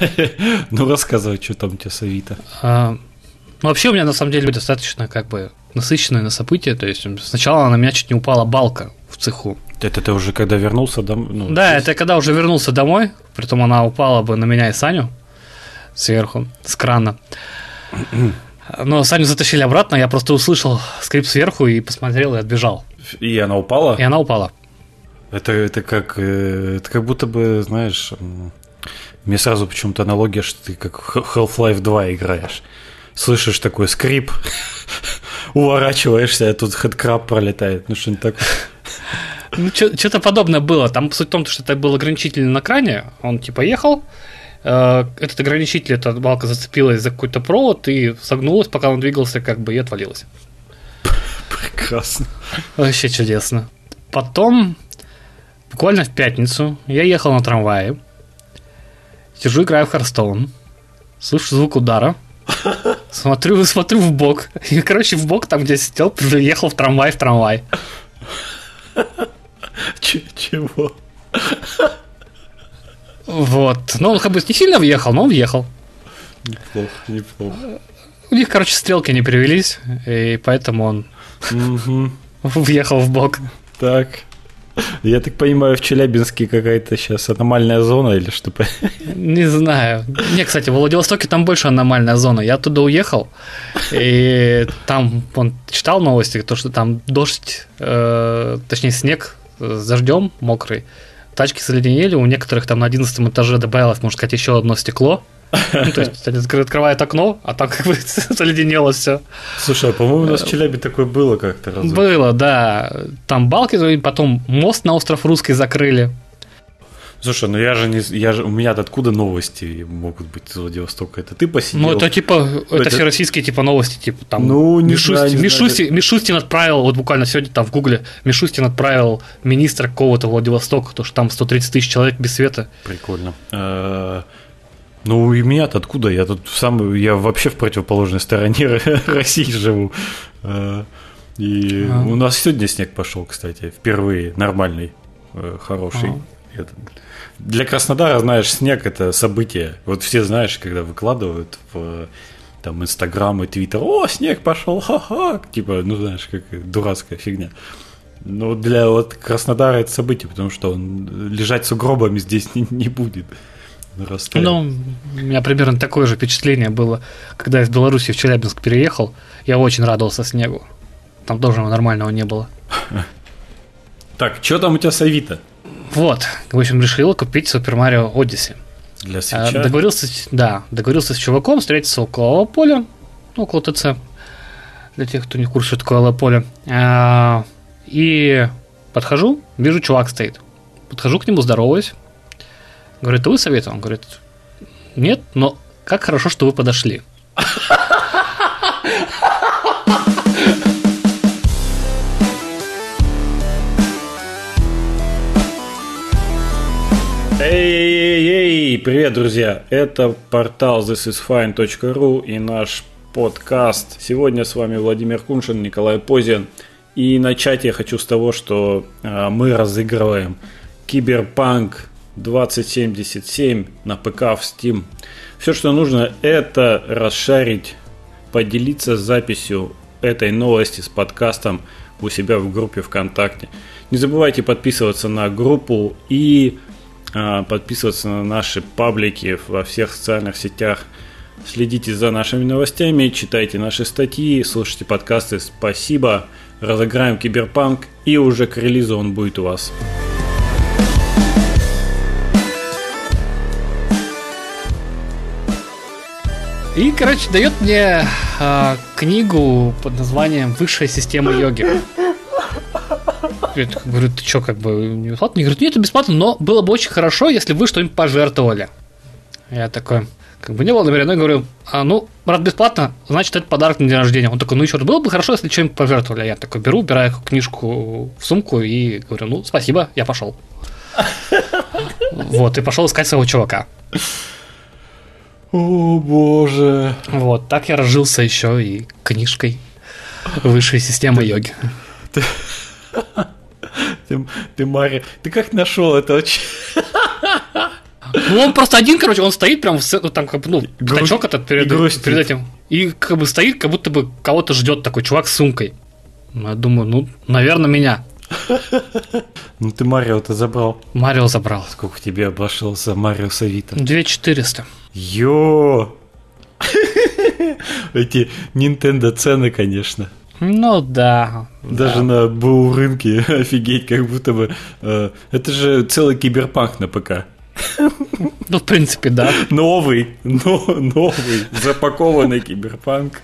Ну, рассказывай, что там у тебя с Авито. А, ну, вообще у меня на самом деле достаточно как бы насыщенное на события. То есть сначала на меня чуть не упала балка в цеху. Это ты уже когда вернулся домой? Ну, да, это когда уже вернулся домой, притом она упала бы на меня и Саню сверху, с крана. Но Саню затащили обратно, я просто услышал скрип сверху и посмотрел и отбежал. И она упала? И она упала. Это, это как э, это как будто бы, знаешь, мне сразу почему-то аналогия, что ты как Half-Life 2 играешь. Слышишь такой скрип, уворачиваешься, а тут хедкраб пролетает. Ну, что-нибудь такое. Ну, что-то подобное было. Там суть в том, что это был ограничитель на кране. Он типа ехал, э, этот ограничитель, эта балка зацепилась за какой-то провод и согнулась, пока он двигался, как бы и отвалилась. Прекрасно. Вообще чудесно. Потом, буквально в пятницу, я ехал на трамвае, сижу, играю в Харстоун, слышу звук удара, смотрю, смотрю в бок. И, короче, в бок, там, где сидел, ехал в трамвай, в трамвай. Чего? Вот. Ну, он как бы не сильно въехал, но он въехал. Неплохо, неплохо. У них, короче, стрелки не перевелись, и поэтому он въехал в бок. Так. Я так понимаю, в Челябинске какая-то сейчас аномальная зона или что? Не знаю. Не, кстати, в Владивостоке там больше аномальная зона. Я туда уехал, и там он читал новости, то, что там дождь, э, точнее снег с дождем мокрый, тачки заледенели, у некоторых там на 11 этаже добавилось, можно сказать, еще одно стекло. Ну, то есть они открывают окно, а там как бы заледенело все. Слушай, а по-моему, у нас в Челябе такое было как-то раз. Было, да. Там балки, потом мост на остров Русский закрыли. Слушай, ну я же не, я же, у меня откуда новости могут быть из Владивостока? Это ты посидел? Ну это типа, это, это все российские типа новости, типа там. Ну не Мишустин, знаю, не Мишустин, знаю. Мишустин отправил, вот буквально сегодня там в Гугле, Мишустин отправил министра какого-то Владивостока, то что там 130 тысяч человек без света. Прикольно. А, ну и меня-то откуда? Я тут сам, я вообще в противоположной стороне России живу. А, и у нас сегодня снег пошел, кстати, впервые нормальный, э, хороший. Для Краснодара, знаешь, снег это событие. Вот все, знаешь, когда выкладывают в там Инстаграм и Твиттер, о, снег пошел, ха-ха, типа, ну знаешь, как дурацкая фигня. Но для вот Краснодара это событие, потому что он лежать сугробами здесь не, не будет. Ну, у меня примерно такое же впечатление было, когда я из Беларуси в Челябинск переехал. Я очень радовался снегу. Там тоже нормального не было. Так, что там у тебя с Авито? Вот, в общем, решил купить Супер Марио Одиссе. Для свеча? Договорился, да, договорился с чуваком встретиться около поля, около ТЦ, для тех, кто не в курсе, что такое поле. А, и подхожу, вижу, чувак стоит. Подхожу к нему, здороваюсь. Говорит, ты вы советовал? Он говорит, нет, но как хорошо, что вы подошли. Эй-эй-эй, привет, друзья! Это портал thisisfine.ru и наш подкаст. Сегодня с вами Владимир Куншин, Николай Позин. И начать я хочу с того, что э, мы разыгрываем Киберпанк 2077 на ПК в Steam. Все, что нужно, это расшарить, поделиться записью этой новости с подкастом у себя в группе ВКонтакте. Не забывайте подписываться на группу и а, подписываться на наши паблики во всех социальных сетях. Следите за нашими новостями, читайте наши статьи, слушайте подкасты. Спасибо. Разыграем киберпанк и уже к релизу он будет у вас. И, короче, дает мне э, книгу под названием Высшая система йоги. Я говорю, ты что, как бы не бесплатно? Они говорят, нет, это бесплатно, но было бы очень хорошо, если вы что-нибудь пожертвовали. Я такой, как бы не было намерено, я говорю, а, ну, раз бесплатно, значит, это подарок на день рождения. Он такой, ну еще раз, было бы хорошо, если что-нибудь пожертвовали. Я такой беру, убираю книжку в сумку и говорю, ну, спасибо, я пошел. Вот, и пошел искать своего чувака. О боже. Вот, так я разжился еще и книжкой высшей системы йоги. Ты, ты, ты Мари, ты как нашел это? Ну, он просто один, короче, он стоит прям, в, ну, там, как бы, ну, пятачок этот перед, перед этим. И как бы стоит, как будто бы кого-то ждет такой чувак с сумкой. Ну, я думаю, ну, наверное, меня. Ну ты Марио-то забрал. Марио забрал. Сколько тебе обошелся Марио Савита? 2400. Йо! Эти Nintendo цены, конечно. Ну, да. Даже да. на БУ рынке офигеть, как будто бы... э, это же целый киберпанк на ПК. Ну, в принципе, да. Новый, но, новый, запакованный киберпанк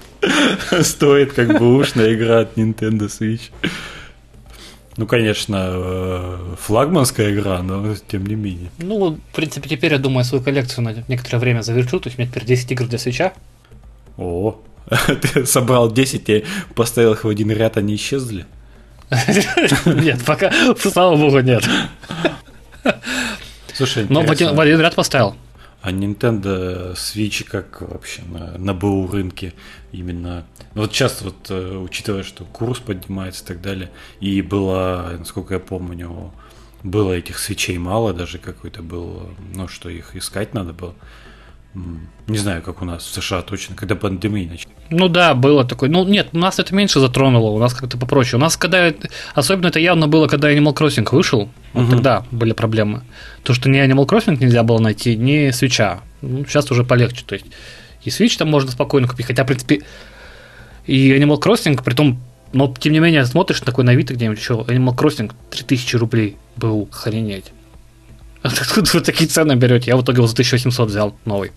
стоит как бы ушная игра от Nintendo Switch. Ну, конечно, э, флагманская игра, но тем не менее. Ну, в принципе, теперь, я думаю, свою коллекцию на некоторое время завершу. То есть у меня теперь 10 игр для свеча. О, ты собрал 10 и поставил их в один ряд, они исчезли? Нет, пока, слава богу, нет. Слушай, Но в один, в один ряд поставил. А Nintendo Switch как вообще на, на БУ рынке именно... ну, Вот сейчас вот, э, учитывая, что курс поднимается и так далее, и было, насколько я помню, было этих свечей мало, даже какой-то был, ну, что их искать надо было. Не знаю, как у нас в США точно, когда пандемия началась. Ну да, было такое. Ну нет, у нас это меньше затронуло, у нас как-то попроще. У нас когда... Особенно это явно было, когда Animal Crossing вышел, вот Мгм. тогда были проблемы. То, что ни Animal Crossing нельзя было найти, ни свеча. Ну, сейчас уже полегче. То есть и Switch там можно спокойно купить, хотя, в принципе, и Animal Crossing, при том, но тем не менее смотришь такой на Авито где-нибудь еще, Animal Crossing 3000 рублей был, охренеть. Откуда вы такие цены берете? Я в итоге его за 1800 взял новый.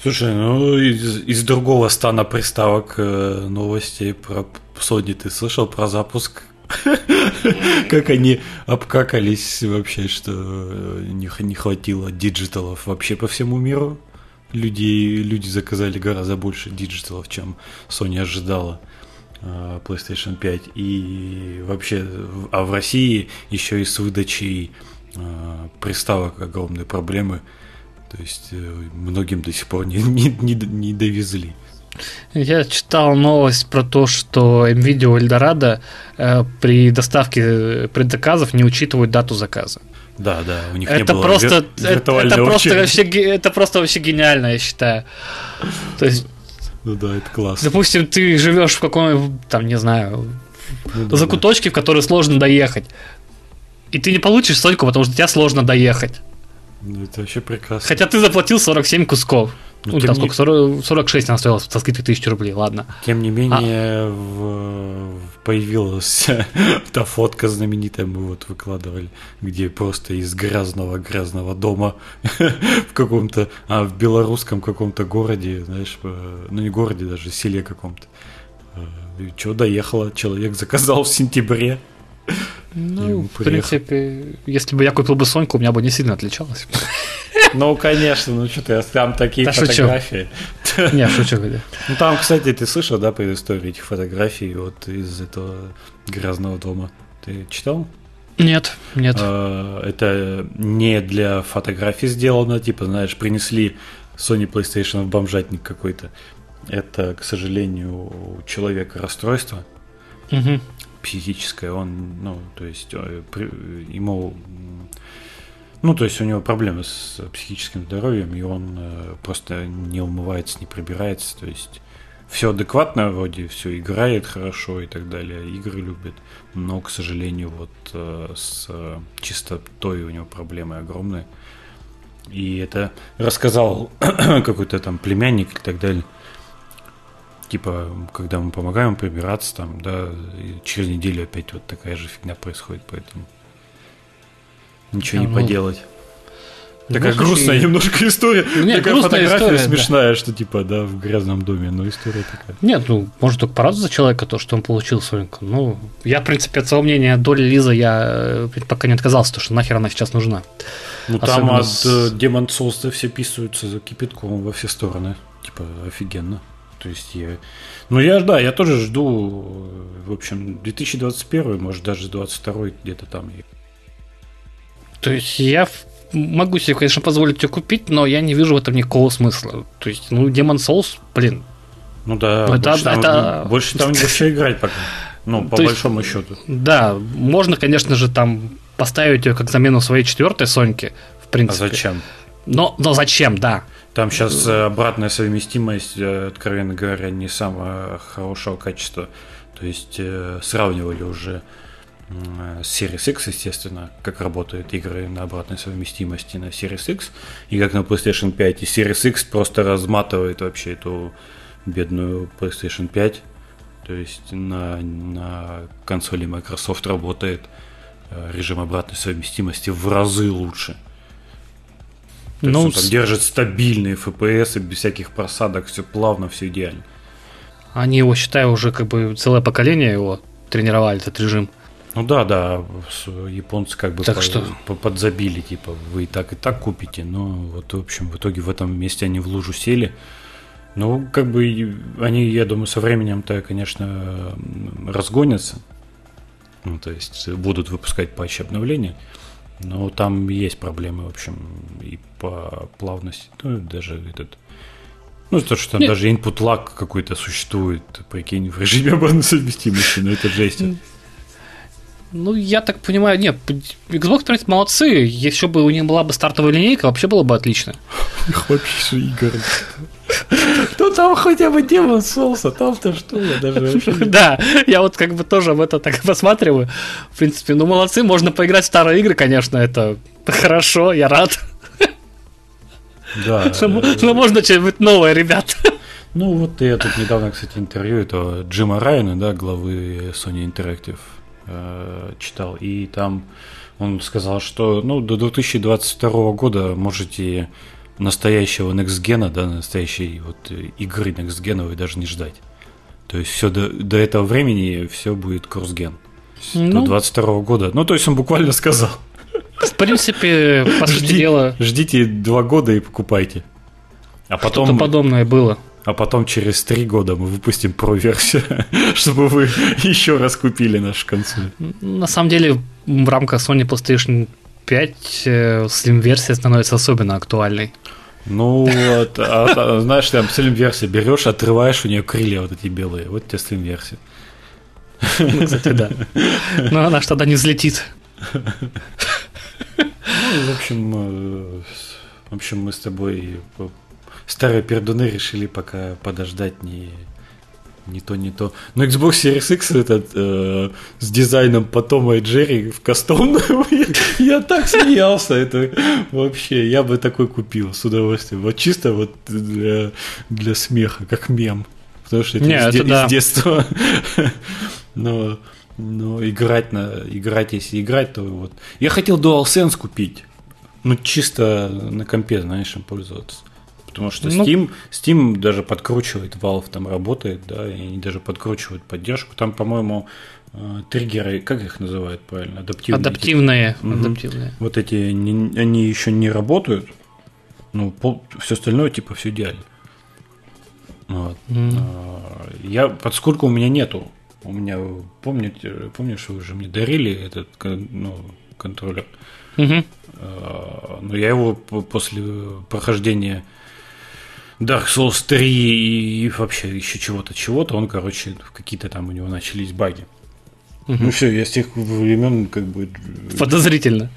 Слушай, ну из, из другого стана приставок э, новостей про Sony ты слышал про запуск? Как они обкакались вообще, что э, не, не хватило digital ов вообще по всему миру. Люди, люди заказали гораздо больше digital ов, чем Sony ожидала PlayStation 5. И вообще, а в России еще и с выдачей э, приставок огромные проблемы. То есть э, многим до сих пор не, не, не, не довезли. Я читал новость про то, что М.Видео, Эльдорадо э, при доставке э, предзаказов не учитывают дату заказа. Да, да, у них не Это было просто, вир- это, это просто вообще, это просто вообще гениально, я считаю. То есть, Ну да, это классно. допустим, ты живешь в каком-нибудь, там, не знаю, Ну да, закуточке, в который сложно доехать. И ты не получишь столько, потому что тебе сложно доехать. да. Ну, Это вообще прекрасно. Хотя ты заплатил 47 кусков. Ну, там не- сколько, 40 46 она стоила со скидкой 1000 рублей, ладно. Тем не А. менее, в- появилась та фотка знаменитая, мы вот выкладывали, где просто из грязного-грязного дома в каком-то, а в белорусском каком-то городе, знаешь, ну не городе, даже селе каком-то. Что, доехало, человек заказал в сентябре. Ну, в приехал. принципе, если бы я купил бы Соньку, у меня бы не сильно отличалось. Ну, конечно, ну что ты, там такие Да шучу. фотографии. Не, шучу, говоря. Ну там, кстати, ты слышал, да, про историю этих фотографий вот из этого грязного дома? Ты читал? Нет, нет. А, Это не для фотографий сделано, типа, знаешь, принесли Sony PlayStation в бомжатник какой-то. Это, к сожалению, у человека расстройство Мгм. психическое. Он, ну, то есть, э, ему, ну, то есть у него проблемы с психическим здоровьем, и он э, просто не умывается, не прибирается, то есть все адекватно вроде, все играет хорошо и так далее, игры любит, но, к сожалению, вот э, с э, чистотой у него проблемы огромные. И это рассказал какой-то там племянник и так далее. Типа, когда мы помогаем прибираться, там, да, через неделю опять вот такая же фигня происходит, поэтому ничего А, не ну, поделать. В Такая грустная случае- немножко история. Нет, такая фотография история, да. смешная, что типа, да, в грязном доме, но история такая. Нет, ну, может только порадоваться за человека, то, что он получил Соньку. Ну, я, в принципе, от своего мнения доли Лиза я э, пока не отказался, потому что нахер она сейчас нужна. Ну там Особенно от с- э, Demon Souls все писаются за кипятком во все стороны. Типа, офигенно. То есть я... Ну я, да, я тоже жду, э, в общем, 2021, может даже 22 где-то там. То есть я могу себе, конечно, позволить ее купить, но я не вижу в этом никакого смысла. То есть, ну, Demon Souls, блин, Ну да, Это- больше, там, это- больше там не вообще играть пока. Ну, по То есть- большому счету. да, можно, конечно же, там поставить ее как замену своей четвертой Соньки, в принципе. А зачем? Но, но зачем, да. Там сейчас э, обратная совместимость, э, откровенно говоря, не самого хорошего качества. То есть э, сравнивали уже Series X, естественно, как работают игры на обратной совместимости на Series X, и как на PlayStation 5. И Series X просто разматывает вообще эту бедную PlayStation 5. То есть на, на консоли Microsoft работает режим обратной совместимости в разы лучше. То ну, есть он там держит стабильные FPS без всяких просадок, все плавно, все идеально. Они его, считаю, уже как бы целое поколение его тренировали, этот режим. Ну да, да, японцы как бы так по, что? по, подзабили, типа, вы и так, и так купите, но вот, в общем, в итоге в этом месте они в лужу сели. Ну, как бы они, я думаю, со временем-то, конечно, разгонятся. Ну, то есть будут выпускать патчи обновления. Но там есть проблемы, в общем, и по плавности. Ну, даже этот... Ну, то, что там Нет. даже input lag какой-то существует, прикинь, в режиме обратной совместимости, ну это жесть. Ну, я так понимаю, нет, Xbox, в принципе, молодцы. Если бы у них была бы стартовая линейка, вообще было бы отлично. Вообще игр. Ну там хотя бы Демон Souls, а там-то что? Я даже вообще... Да, я вот как бы тоже в это так посматриваю. В принципе, ну молодцы, можно поиграть в старые игры, конечно, это хорошо, я рад. Да. Но можно что-нибудь новое, ребят. Ну вот я тут недавно, кстати, интервью этого Джима Райана, да, главы Sony Interactive, э, читал, и там он сказал, что ну, до 2022 года можете настоящего Gen, да, настоящей вот игры Next Gen вы даже не ждать. То есть все до, до этого времени все будет кросс-ген. Ну, до 22 года. Ну, то есть он буквально сказал. В принципе, по сути Жди, дела... Ждите два года и покупайте. А потом... Что-то подобное было. А потом через три года мы выпустим Pro-версию, чтобы вы еще раз купили нашу консоль. На самом деле, в рамках Sony PlayStation 5 э, Slim-версия становится особенно актуальной. Ну, вот, а, а, знаешь, там Slim-версия берешь, отрываешь у нее крылья вот эти белые. Вот тебе Slim-версия. Ну, кстати, да. Но она ж тогда не взлетит. Ну, в общем, э, в общем, мы с тобой старые пердуны решили пока подождать не не то, не то. Но Xbox Series X этот э, с дизайном по Тома и Джерри в кастомном, я, я так смеялся, это вообще, я бы такой купил с удовольствием. Вот чисто вот для, для смеха, как мем. Потому что это, не, из, это да. из детства. Но но играть на играть, если играть, то вот. Я хотел DualSense купить. Ну, чисто на компе, знаешь, им пользоваться. Потому что ну, Steam, Steam даже подкручивает, Valve там работает, да, и они даже подкручивают поддержку. Там, по-моему, э, триггеры, как их называют правильно? Адаптивные. Адаптивные. Угу. Адаптивные. Вот эти, они, они еще не работают. Ну, пол, все остальное, типа, все идеально. Вот. Mm. Я, поскольку у меня нету у меня, помните, помнишь, вы уже мне дарили этот ну, контроллер? Угу. Но я его после прохождения Dark Souls 3 и вообще еще чего-то, чего-то, он, короче, какие-то там у него начались баги. Угу. Ну все, я с тех времен как бы... Подозрительно.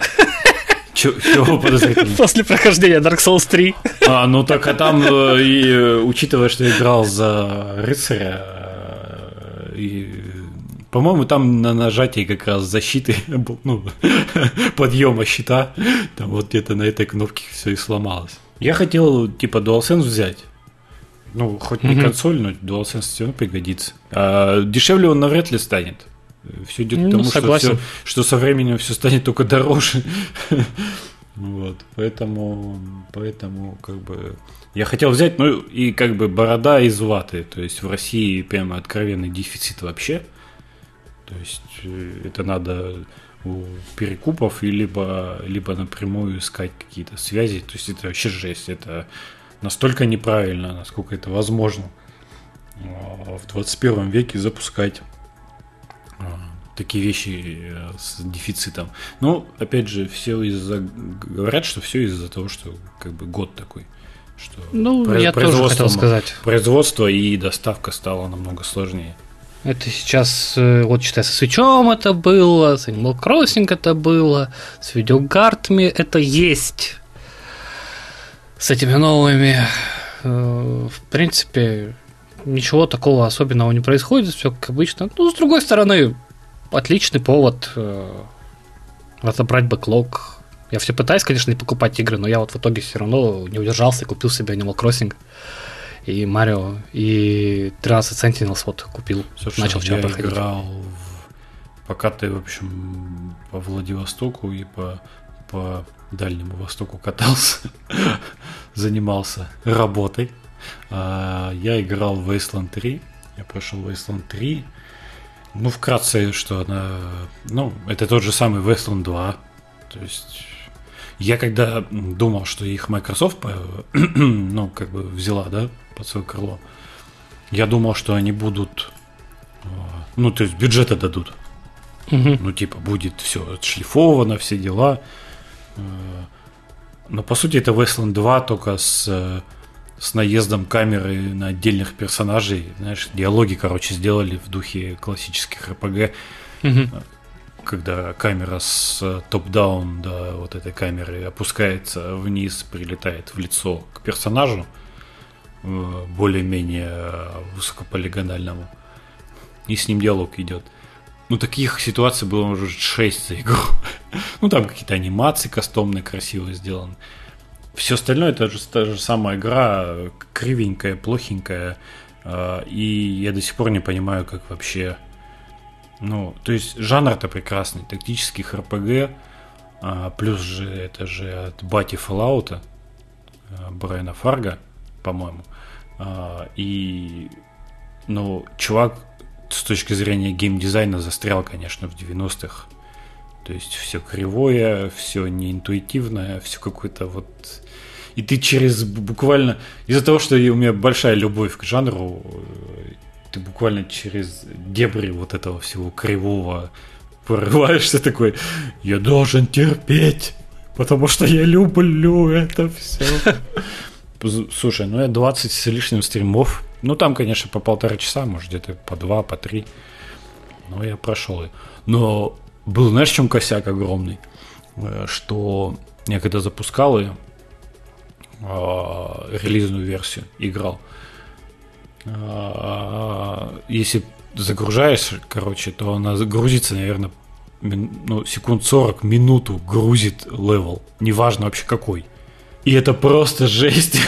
Чего подозрительно? После прохождения Dark Souls 3. А, ну так, а там, э, и, э, учитывая, что я играл за рыцаря, и, по-моему, там на нажатии как раз защиты, ну, подъема щита, там вот где-то на этой кнопке все и сломалось. Я хотел, типа, DualSense взять. Ну, хоть не mm-hmm. консоль, но DualSense все равно пригодится. А дешевле он навряд ли станет. Все идет ну, к тому, что, все, что со временем все станет только дороже. Вот, поэтому, поэтому, как бы, я хотел взять, ну, и как бы борода из ваты, то есть в России прямо откровенный дефицит вообще, то есть э, это надо у перекупов и либо, либо напрямую искать какие-то связи, то есть это вообще жесть, это настолько неправильно, насколько это возможно а, в 21 веке запускать а, такие вещи э, с дефицитом. Ну, опять же, все из-за говорят, что все из-за того, что как бы год такой. Что ну, я тоже хотел сказать. Производство и доставка стало намного сложнее. Это сейчас, э, вот считай, со свечом это было, с Animal Crossing это было, с видеокартами это есть. С этими новыми, э, в принципе, ничего такого особенного не происходит, все как обычно. Ну, с другой стороны, отличный повод э, разобрать бэклог. Я все пытаюсь, конечно, не покупать игры, но я вот в итоге все равно не удержался и купил себе Animal Crossing и Марио, и 13 Sentinels вот купил, Слушай, начал вчера я проходить. играл в... пока ты, в общем, по Владивостоку и по, по Дальнему Востоку катался, занимался работой. А, я играл в Wasteland 3, я прошел Wasteland 3, ну, вкратце, что она... Ну, это тот же самый Wasteland 2. То есть... Я когда думал, что их Microsoft, ну, как бы взяла, да, под свое крыло, я думал, что они будут... Э, ну, то есть бюджеты дадут. Угу. Ну, типа, будет все отшлифовано, все дела. Э, но, по сути, это Wasteland 2 только с э, с наездом камеры на отдельных персонажей. Знаешь, диалоги, короче, сделали в духе классических РПГ. Угу. Когда камера с топ-даун до вот этой камеры опускается вниз, прилетает в лицо к персонажу, э, более-менее высокополигональному. И с ним диалог идет. Ну, таких ситуаций было уже 6 за игру. ну, там какие-то анимации кастомные, красиво сделаны. Все остальное это же та же самая игра, кривенькая, плохенькая. А, и я до сих пор не понимаю, как вообще... Ну, то есть жанр-то прекрасный, тактических РПГ, плюс же это же от Бати Fallout, а, Брайана Фарга, по-моему. И, ну, чувак с точки зрения геймдизайна застрял, конечно, в 90-х. То есть все кривое, все неинтуитивное, все какое-то вот и ты через буквально... Из-за того, что у меня большая любовь к жанру, э, ты буквально через дебри вот этого всего кривого прорываешься такой, я должен терпеть, потому что я люблю это все. Слушай, ну я 20 с лишним стримов. Ну там, конечно, по полтора часа, может где-то по два, по три. Но я прошел. Но был, знаешь, чем косяк огромный? Э, что я когда запускал ее, э, релизную версию играл. Э, если загружаешь, короче, то она загрузится, наверное, ну, секунд 40, минуту грузит level. Неважно вообще какой. И это просто жесть.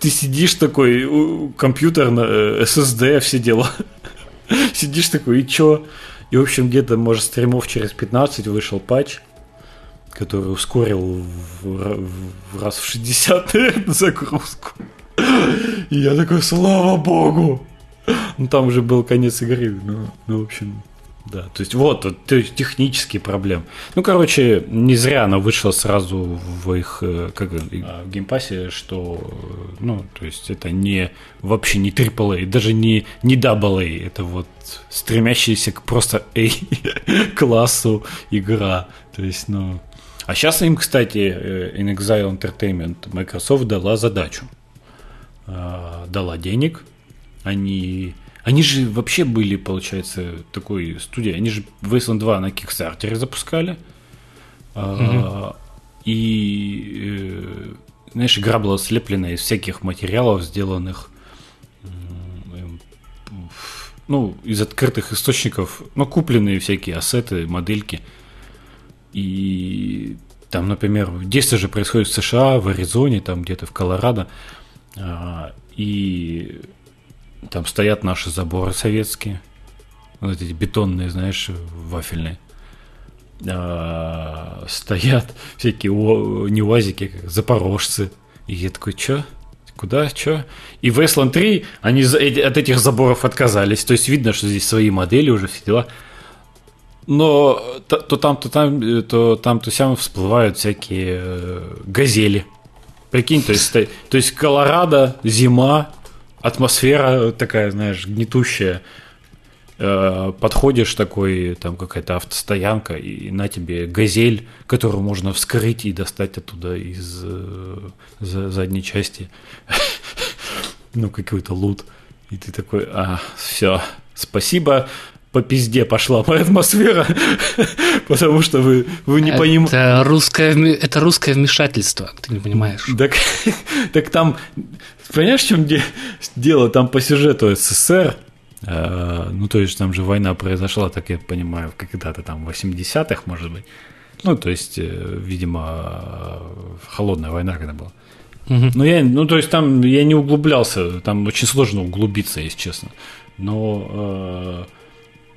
Ты сидишь такой, компьютер на SSD, э, все дела. Сидишь такой, и чё? И, в общем, где-то, может, стримов через 15 вышел патч который ускорил в, раз в 60 наверное, загрузку. И я такой, слава богу! Ну, там уже был конец игры. Ну, ну в общем, да. То есть, вот, то есть, технические проблемы. Ну, короче, не зря она вышла сразу в их, э, как а, в геймпассе, что, ну, то есть, это не, вообще не AAA, даже не, не AA, это вот стремящаяся к просто A-классу игра. То есть, ну, а сейчас им, кстати, э, In Exile Entertainment Microsoft дала задачу. А, дала денег. Они, они же вообще были, получается, такой студией. Они же Wasteland 2 на Kickstarter запускали. Угу. И, э, знаешь, игра была слеплена из всяких материалов, сделанных ну, из открытых источников, ну, купленные всякие ассеты, модельки – и там, например, действие же происходит в США, в Аризоне, там где-то в Колорадо. А, и там стоят наши заборы советские. Вот эти бетонные, знаешь, вафельные. А, стоят всякие не УАЗики, как запорожцы. И я такой, чё? Куда, чё? И в Wasteland 3 они от этих заборов отказались. То есть видно, что здесь свои модели уже все дела но то, то там, то там, э, то там, то сям всплывают всякие э, газели. Прикинь, то есть, то есть Колорадо, зима, атмосфера такая, знаешь, гнетущая. Э, подходишь такой, там какая-то автостоянка, и на тебе газель, которую можно вскрыть и достать оттуда из задней части. ну, какой-то лут. И ты такой, а, все, спасибо, по пизде пошла моя атмосфера, потому что вы, вы не понимаете. Это русское, это русское вмешательство, ты не понимаешь. Так, так там, понимаешь, в чем дело? Там по сюжету СССР, э, ну, то есть там же война произошла, так я понимаю, когда-то там в 80-х, может быть. Ну, то есть, э, видимо, холодная война когда была. Угу. Ну, я, ну, то есть там я не углублялся, там очень сложно углубиться, если честно. Но э,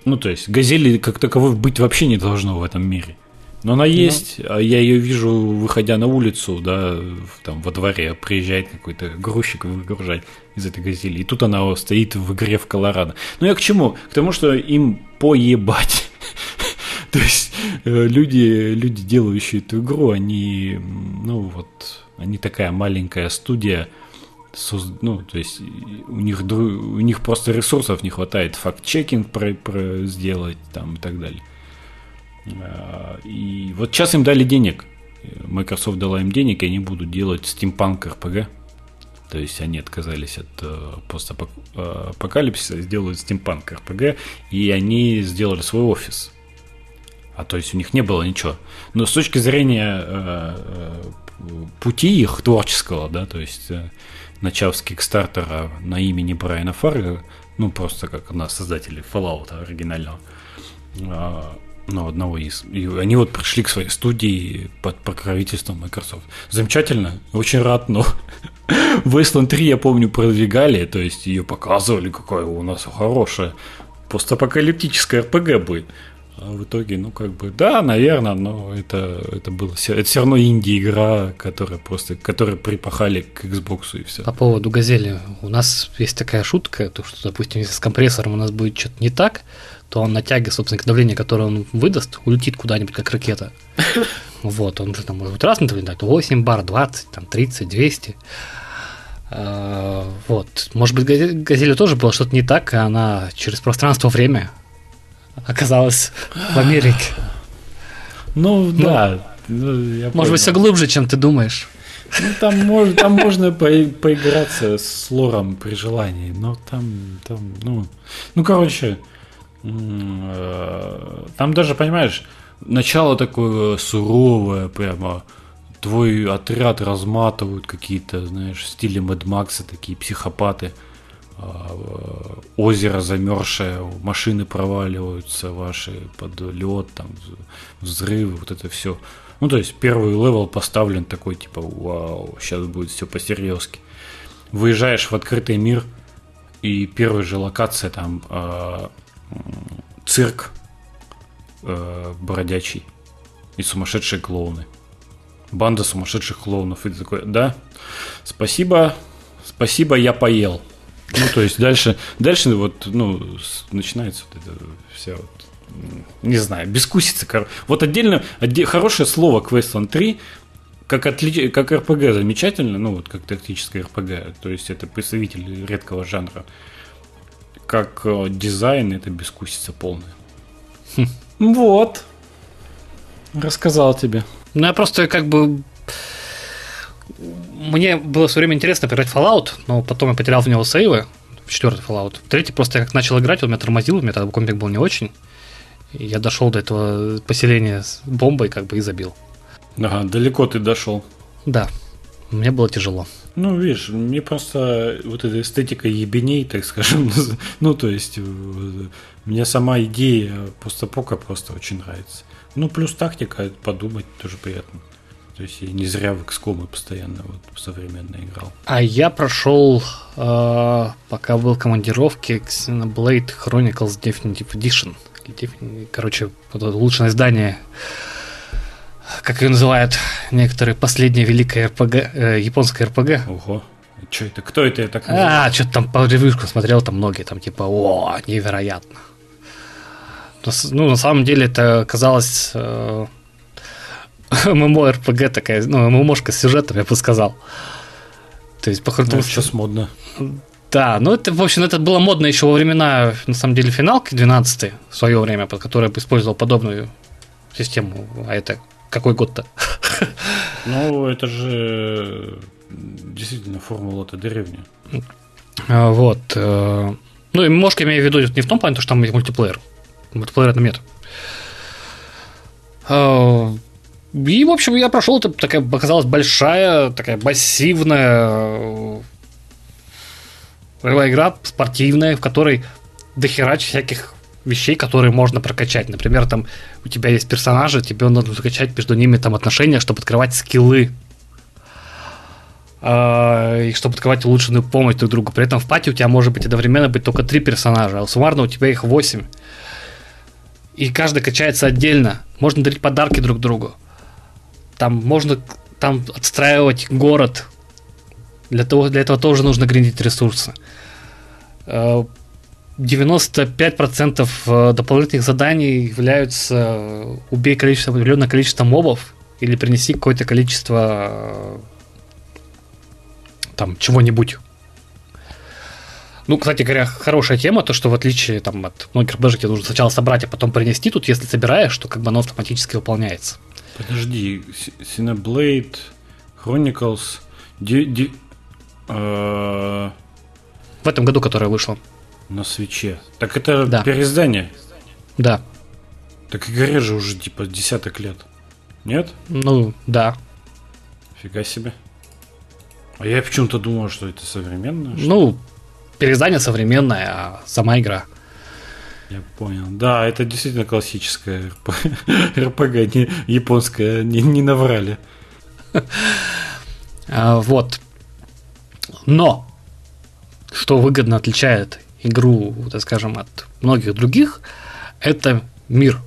ну, то есть, газели как таковой быть вообще не должно в этом мире. Но она есть, ну. а я ее вижу, выходя на улицу, да, там во дворе приезжает какой-то грузчик выгружать из этой газели. И тут она стоит в игре в Колорадо. Ну я к чему? К тому, что им поебать. То есть э, люди, люди, делающие эту игру, они, ну вот, они такая маленькая студия, ну, то есть у них, у них просто ресурсов не хватает факт-чекинг про, про сделать там и так далее. А, и вот сейчас им дали денег. Microsoft дала им денег, и они будут делать Steampunk RPG. То есть они отказались от э, постапокалипсиса, сделают Steampunk RPG, и они сделали свой офис. А то есть у них не было ничего. Но с точки зрения э, э, пути их творческого, да, то есть начав с Кикстартера на имени Брайана Фарга, ну, просто как одна создателей Fallout оригинального, а, ну, одного из. И они вот пришли к своей студии под покровительством Microsoft. Замечательно, очень рад, но Wasteland 3, я помню, продвигали, то есть ее показывали, какая у нас хорошая постапокалиптическая RPG будет. А в итоге, ну, как бы, да, наверное, но это, это было это все равно инди-игра, которая просто, которая припахали к Xbox и все. По поводу газели, у нас есть такая шутка, то, что, допустим, если с компрессором у нас будет что-то не так, то он на тяге, собственно, давление, которое он выдаст, улетит куда-нибудь, как ракета. Вот, он же там может быть разный давление, 8 бар, 20, там, 30, 200. Вот. Может быть, газели тоже было что-то не так, и она через пространство-время оказалась в Америке. Ну, ну да. Ну, я может быть, все глубже, чем ты думаешь. Ну, там, можно, там можно по, поиграться с лором при желании, но там, там ну, ну, короче, э, там даже, понимаешь, начало такое суровое, прямо твой отряд разматывают какие-то, знаешь, в стиле Mad Max а, такие психопаты – озеро замерзшее, машины проваливаются ваши под лед, там взрывы, вот это все. Ну, то есть первый level поставлен такой, типа, вау, сейчас будет все по-серьезки. Выезжаешь в открытый мир, и первая же локация там э, цирк э, бродячий и сумасшедшие клоуны. Банда сумасшедших клоунов. И ты такой, да, спасибо, спасибо, я поел. Ну, то есть дальше, дальше вот, ну, начинается вот это вся вот, не знаю, бескусица. Вот отдельно, отде, хорошее слово Questland 3, как, отли, как РПГ замечательно, ну, вот как тактическое РПГ, то есть это представитель редкого жанра. Как э, дизайн, это бескусица полная. Хм. Вот. Рассказал тебе. Ну, я просто как бы мне было все время интересно поиграть в Fallout, но потом я потерял в него сейвы, четвертый Fallout. Третий просто я как начал играть, он меня тормозил, у меня тогда комбик был не очень. И я дошел до этого поселения с бомбой как бы и забил. Ага, далеко ты дошел. Да, мне было тяжело. Ну, видишь, мне просто вот эта эстетика ебеней, так скажем, ну, то есть, э, мне сама идея постапока просто очень нравится. Ну, плюс тактика, подумать тоже приятно. То есть я не зря в XCOM постоянно вот современно играл. А я прошел, э, пока был в командировке, Xenoblade Chronicles Definitive Edition. Короче, вот улучшенное издание, как ее называют некоторые, последнее великое РПГ, э, японское РПГ. Ого. Что это? Кто это? Я так а, что-то там по ревьюшкам смотрел, там многие, там типа, о, невероятно. Ну, на самом деле это казалось э, ММО-РПГ такая, ну, ММОшка с сюжетом, я бы сказал. То есть, похоже, ну, сейчас модно. Да, ну это, в общем, это было модно еще во времена, на самом деле, финалки 12 в свое время, под которое использовал подобную систему. А это какой год-то? Ну, это же действительно формула-то древняя. А, вот. Э, Ну, и мошка имею в виду не в том плане, что там есть мультиплеер. Мультиплеера там нет. А, и, в общем, я прошел, это такая оказалась большая, такая массивная ролевая игра спортивная, в которой дохерач всяких вещей, которые можно прокачать. Например, там у тебя есть персонажи, тебе нужно закачать между ними там отношения, чтобы открывать скиллы. Э, и чтобы открывать улучшенную помощь друг другу. При этом в пати у тебя может быть одновременно быть только три персонажа, а суммарно у тебя их восемь. И каждый качается отдельно. Можно дарить подарки друг другу. Там можно там отстраивать город. Для, того, для этого тоже нужно гриндить ресурсы. 95% э, дополнительных заданий являются э, убей количество, определенное количество мобов или принеси какое-то количество э, там чего-нибудь. Ну, кстати говоря, хорошая тема, то, что в отличие там, от многих РПГ, тебе нужно сначала собрать, а потом принести, тут если собираешь, то как бы оно автоматически выполняется. Подожди, Cineblade, Chronicles, ди, ди, э... в этом году, которая вышла. На свече. Так это да. переиздание? Да. Так игре же уже типа десяток лет. Нет? Ну, да. Фига себе. А я почему-то думал, что это современное. Ну, переиздание современное, а сама игра. Я понял. Да, это действительно классическая РПГ, не японская, не, не наврали. А, вот. Но, что выгодно отличает игру, так скажем, от многих других, это мир.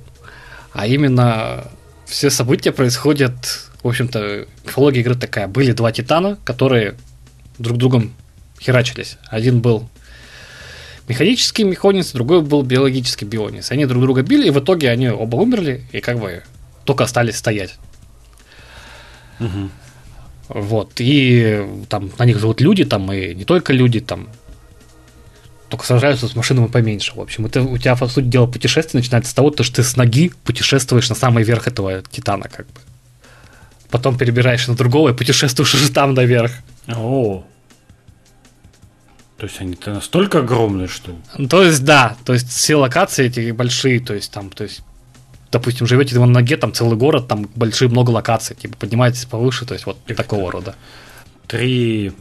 А именно все события происходят, в общем-то, мифология игры такая. Были два титана, которые друг другом херачились. Один был механический мехонец, другой был биологический бионец. Они друг друга били, и в итоге они оба умерли, и как бы только остались стоять. Угу. Вот. И там на них зовут люди, там и не только люди, там только сражаются с машинами поменьше. В общем, это у тебя, по сути дела, путешествие начинается с того, что ты с ноги путешествуешь на самый верх этого титана, как бы. Потом перебираешь на другого и путешествуешь уже там наверх. О. То есть они-то настолько огромные, что ли? То есть, да. То есть все локации эти большие, то есть там, то есть допустим, живете на ноге, там целый город, там большие много локаций, типа поднимаетесь повыше, то есть вот и такого рода. Три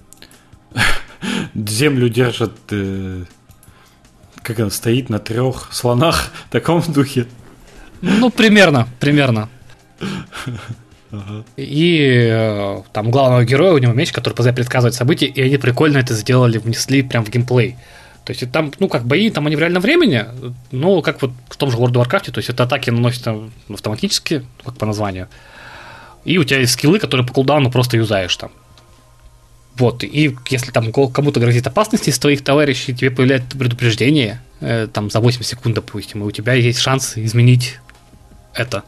землю держат э, как он стоит на трех слонах в таком духе. Ну, примерно, примерно. И э, там главного героя у него меч, который позволяет предсказывать события, и они прикольно это сделали, внесли прям в геймплей. То есть там, ну, как бои, там они в реальном времени, ну, как вот в том же World of Warcraft, то есть это атаки наносятся автоматически, как по названию. И у тебя есть скиллы, которые по кулдауну просто юзаешь там. Вот, и если там кому-то грозит опасность из твоих товарищей, тебе появляется предупреждение, э, там за 8 секунд, допустим, и у тебя есть шанс изменить это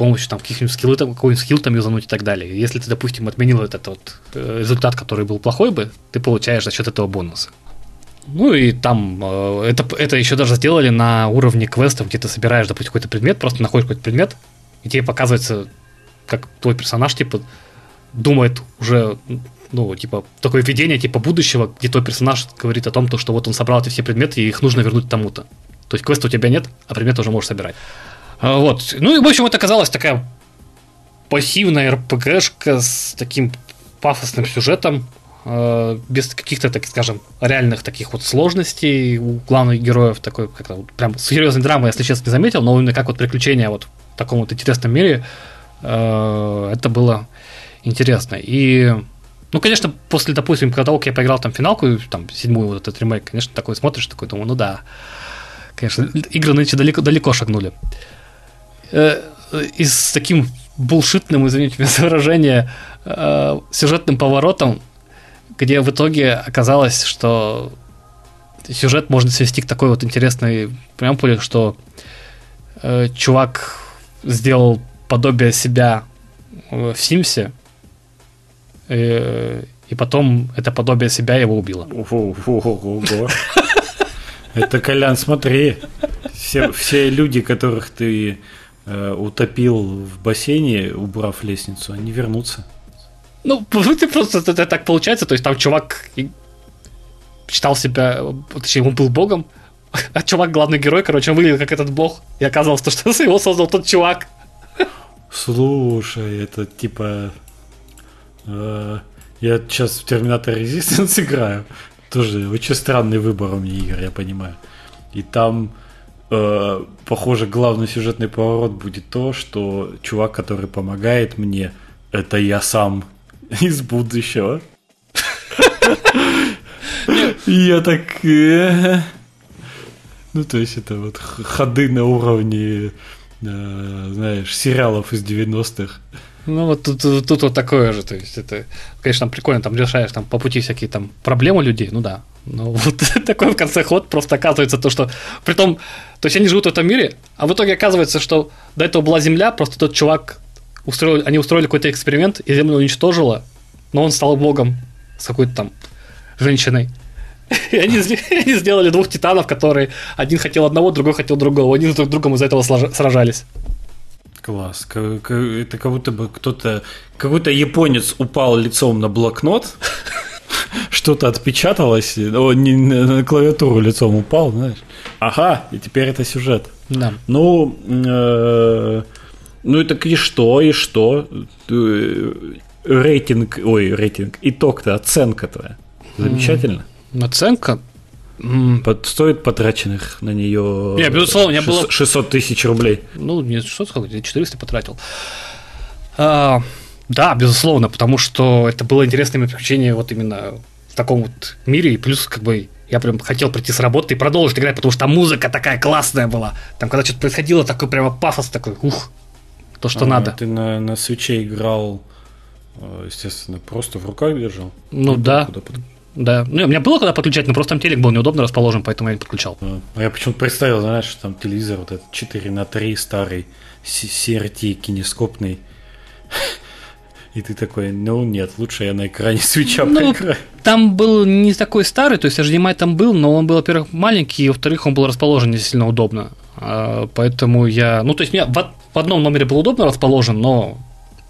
помощью там каких-нибудь скиллов, там, какой-нибудь скилл там юзануть и так далее. Если ты, допустим, отменил этот вот э, результат, который был плохой бы, ты получаешь за счет этого бонусы. Ну и там э, это, это еще даже сделали на уровне квестов, где ты собираешь, допустим, какой-то предмет, просто находишь какой-то предмет, и тебе показывается, как твой персонаж, типа, думает уже ну, типа, такое видение, типа, будущего, где твой персонаж говорит о том, то, что вот он собрал эти все предметы, и их нужно вернуть тому-то. То есть квеста у тебя нет, а предметы уже можешь собирать. А, вот. Ну и, в общем, это оказалась такая пассивная РПГшка с таким пафосным сюжетом, э, без каких-то, так скажем, реальных таких вот сложностей у главных героев, такой, как-то вот прям серьезной драмы, если честно, не заметил, но именно как вот приключения вот в таком вот интересном мире, э, это было интересно. И ну, конечно, после, допустим, когда я поиграл там финалку, там, седьмую вот этот ремейк, конечно, такой смотришь, такой думаю, ну да, конечно, игры нынче далеко, далеко шагнули. Э, и с таким булшитным, извините меня за выражение, э, сюжетным поворотом, где в итоге оказалось, что сюжет можно свести к такой вот интересной преампуле, что э, чувак сделал подобие себя в Симсе, Э, и потом это подобие себя его убило. Это, Колян, смотри. Все, все люди, которых ты э, утопил в бассейне, убрав лестницу, они вернутся. Ну, сути, просто это, это так получается. То есть там чувак считал себя, точнее, он был богом, а чувак, главный герой, короче, он выглядел как этот бог, и оказалось, то, что его создал тот чувак. Слушай, это типа... Э, я сейчас в Терминатор Resistance играю. Тоже очень странный выбор у меня игр, я понимаю. И там, э, похоже, главный сюжетный поворот будет то, что чувак, который помогает мне, это я сам из будущего. Я так... Э, ну, то есть это вот ходы на уровне, э, знаешь, сериалов из 90-х. Ну, вот тут, тут, вот такое же, то есть это, конечно, прикольно, там решаешь там по пути всякие там проблемы людей, ну да, но вот такой в конце ход просто оказывается то, что, при том, то есть они живут в этом мире, а в итоге оказывается, что до этого была Земля, просто тот чувак устроил, они устроили какой-то эксперимент, и Землю уничтожила, но он стал богом с какой-то там женщиной. И они, они сделали двух титанов, которые один хотел одного, другой хотел другого. Они друг с другом из-за этого сражались. Класс. Это как будто бы кто-то, какой-то японец упал лицом на блокнот, что-то отпечаталось, о, не, на клавиатуру лицом упал, знаешь. Ага, и теперь это сюжет. Да. Ну, э, ну так и что, и что? Э, рейтинг, ой, рейтинг, итог-то, оценка-то. Замечательно. Оценка? Под, стоит потраченных на нее не, безусловно, у меня 600, было... 600 тысяч рублей. Ну, не 600, сколько, 400 потратил. А, да, безусловно, потому что это было интересное приключение вот именно в таком вот мире, и плюс как бы я прям хотел прийти с работы и продолжить играть, потому что там музыка такая классная была. Там когда что-то происходило, такой прямо пафос такой, ух, то, что а, надо. Ты на, на свече играл, э, естественно, просто в руках держал? Ну да. Куда да. Ну, у меня было куда подключать, но просто там телек был неудобно расположен, поэтому я не подключал. А, а я почему-то представил, знаешь, что там телевизор вот этот 4 на 3 старый, CRT кинескопный. И ты такой, ну нет, лучше я на экране свеча ну, поиграю. Там был не такой старый, то есть HDMI там был, но он был, во-первых, маленький, и во-вторых, он был расположен не сильно удобно. А, поэтому я... Ну, то есть, меня в, в одном номере был удобно расположен, но,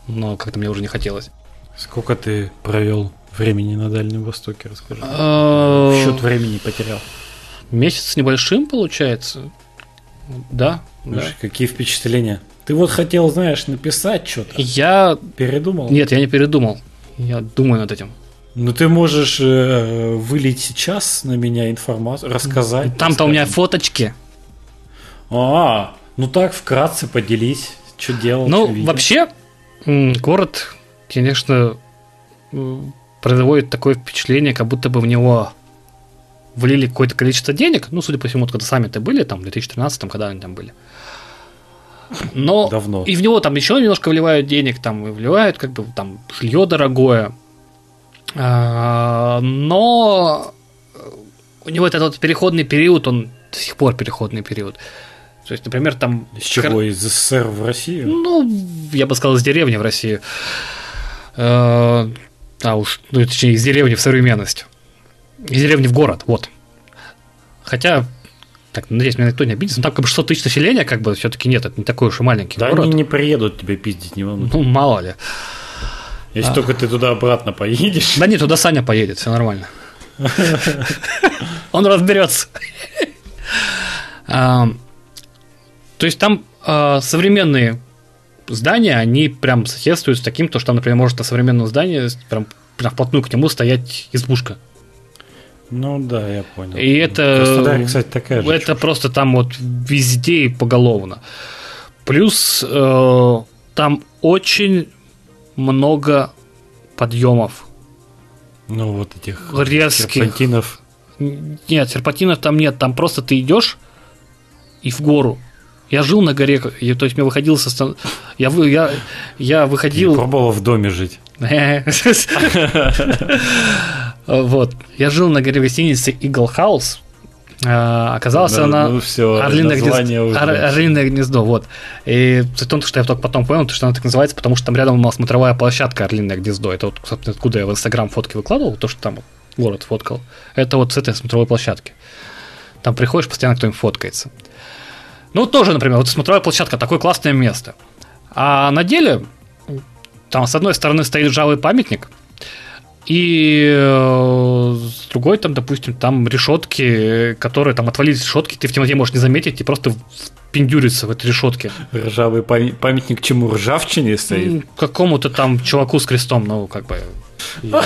но как-то мне уже не хотелось. Сколько ты провел времени на Дальнем Востоке, расскажи. А, Счет времени потерял. Месяц с небольшим, получается. Да. да. Какие впечатления? Ты вот хотел, знаешь, написать что-то. Я... Передумал? Нет, я не передумал. Я думаю над этим. Ну, ты можешь э, вылить сейчас на меня информацию, рассказать. Там-то у меня фоточки. А, ну так, вкратце поделись, что делал. Ну, вообще, город, конечно, производит такое впечатление, как будто бы в него влили какое-то количество денег, ну, судя по всему, когда сами-то были, там, в 2013, когда они там были. Но Давно. и в него там еще немножко вливают денег, там, и вливают, как бы, там, жилье дорогое. А, но у него этот вот переходный период, он до сих пор переходный период. То есть, например, там... Из чего? Из СССР в Россию? Ну, я бы сказал, из деревни в Россию. А, а уж, ну, точнее, из деревни в современность. Из деревни в город, вот. Хотя, так, надеюсь, меня никто не обидится, но там как бы 600 тысяч населения, как бы, все-таки нет, это не такой уж и маленький да город. они не приедут тебе пиздить, не волнуйся. Ну, мало ли. Если а. только ты туда-обратно поедешь. Да нет, туда Саня поедет, все нормально. Он разберется. То есть там а, современные здания, они прям соседствуют с таким, то, что например, может на современном здании прям, прям вплотную к нему стоять избушка. Ну да, я понял. И это, Краснодар, кстати, такая же это чушь. просто там вот везде и поголовно. Плюс э, там очень много подъемов. Ну вот этих резких. серпантинов. Нет, серпантинов там нет, там просто ты идешь и в гору. Я жил на горе, то есть мне выходил со я, я, я выходил... Ты пробовал в доме жить? Вот. Я жил на горе гостиницы Eagle House. А, оказалось, ну, она ну, все, орлиное, гнездо, орлиное гнездо, вот. И при том, что я только потом понял, что она так называется, потому что там рядом была смотровая площадка Орлиное гнездо. Это вот, собственно, откуда я в Инстаграм фотки выкладывал, то, что там город фоткал. Это вот с этой смотровой площадки. Там приходишь, постоянно кто-нибудь фоткается. Ну, тоже, например, вот смотровая площадка, такое классное место. А на деле, там с одной стороны стоит ржавый памятник, И э, с другой, там, допустим, там решетки, которые там отвалились решетки, ты в темноте можешь не заметить и просто пиндюриться в этой решетке. Ржавый памя- памятник чему? Ржавчине стоит? Какому-то там чуваку с крестом, ну, как бы... я-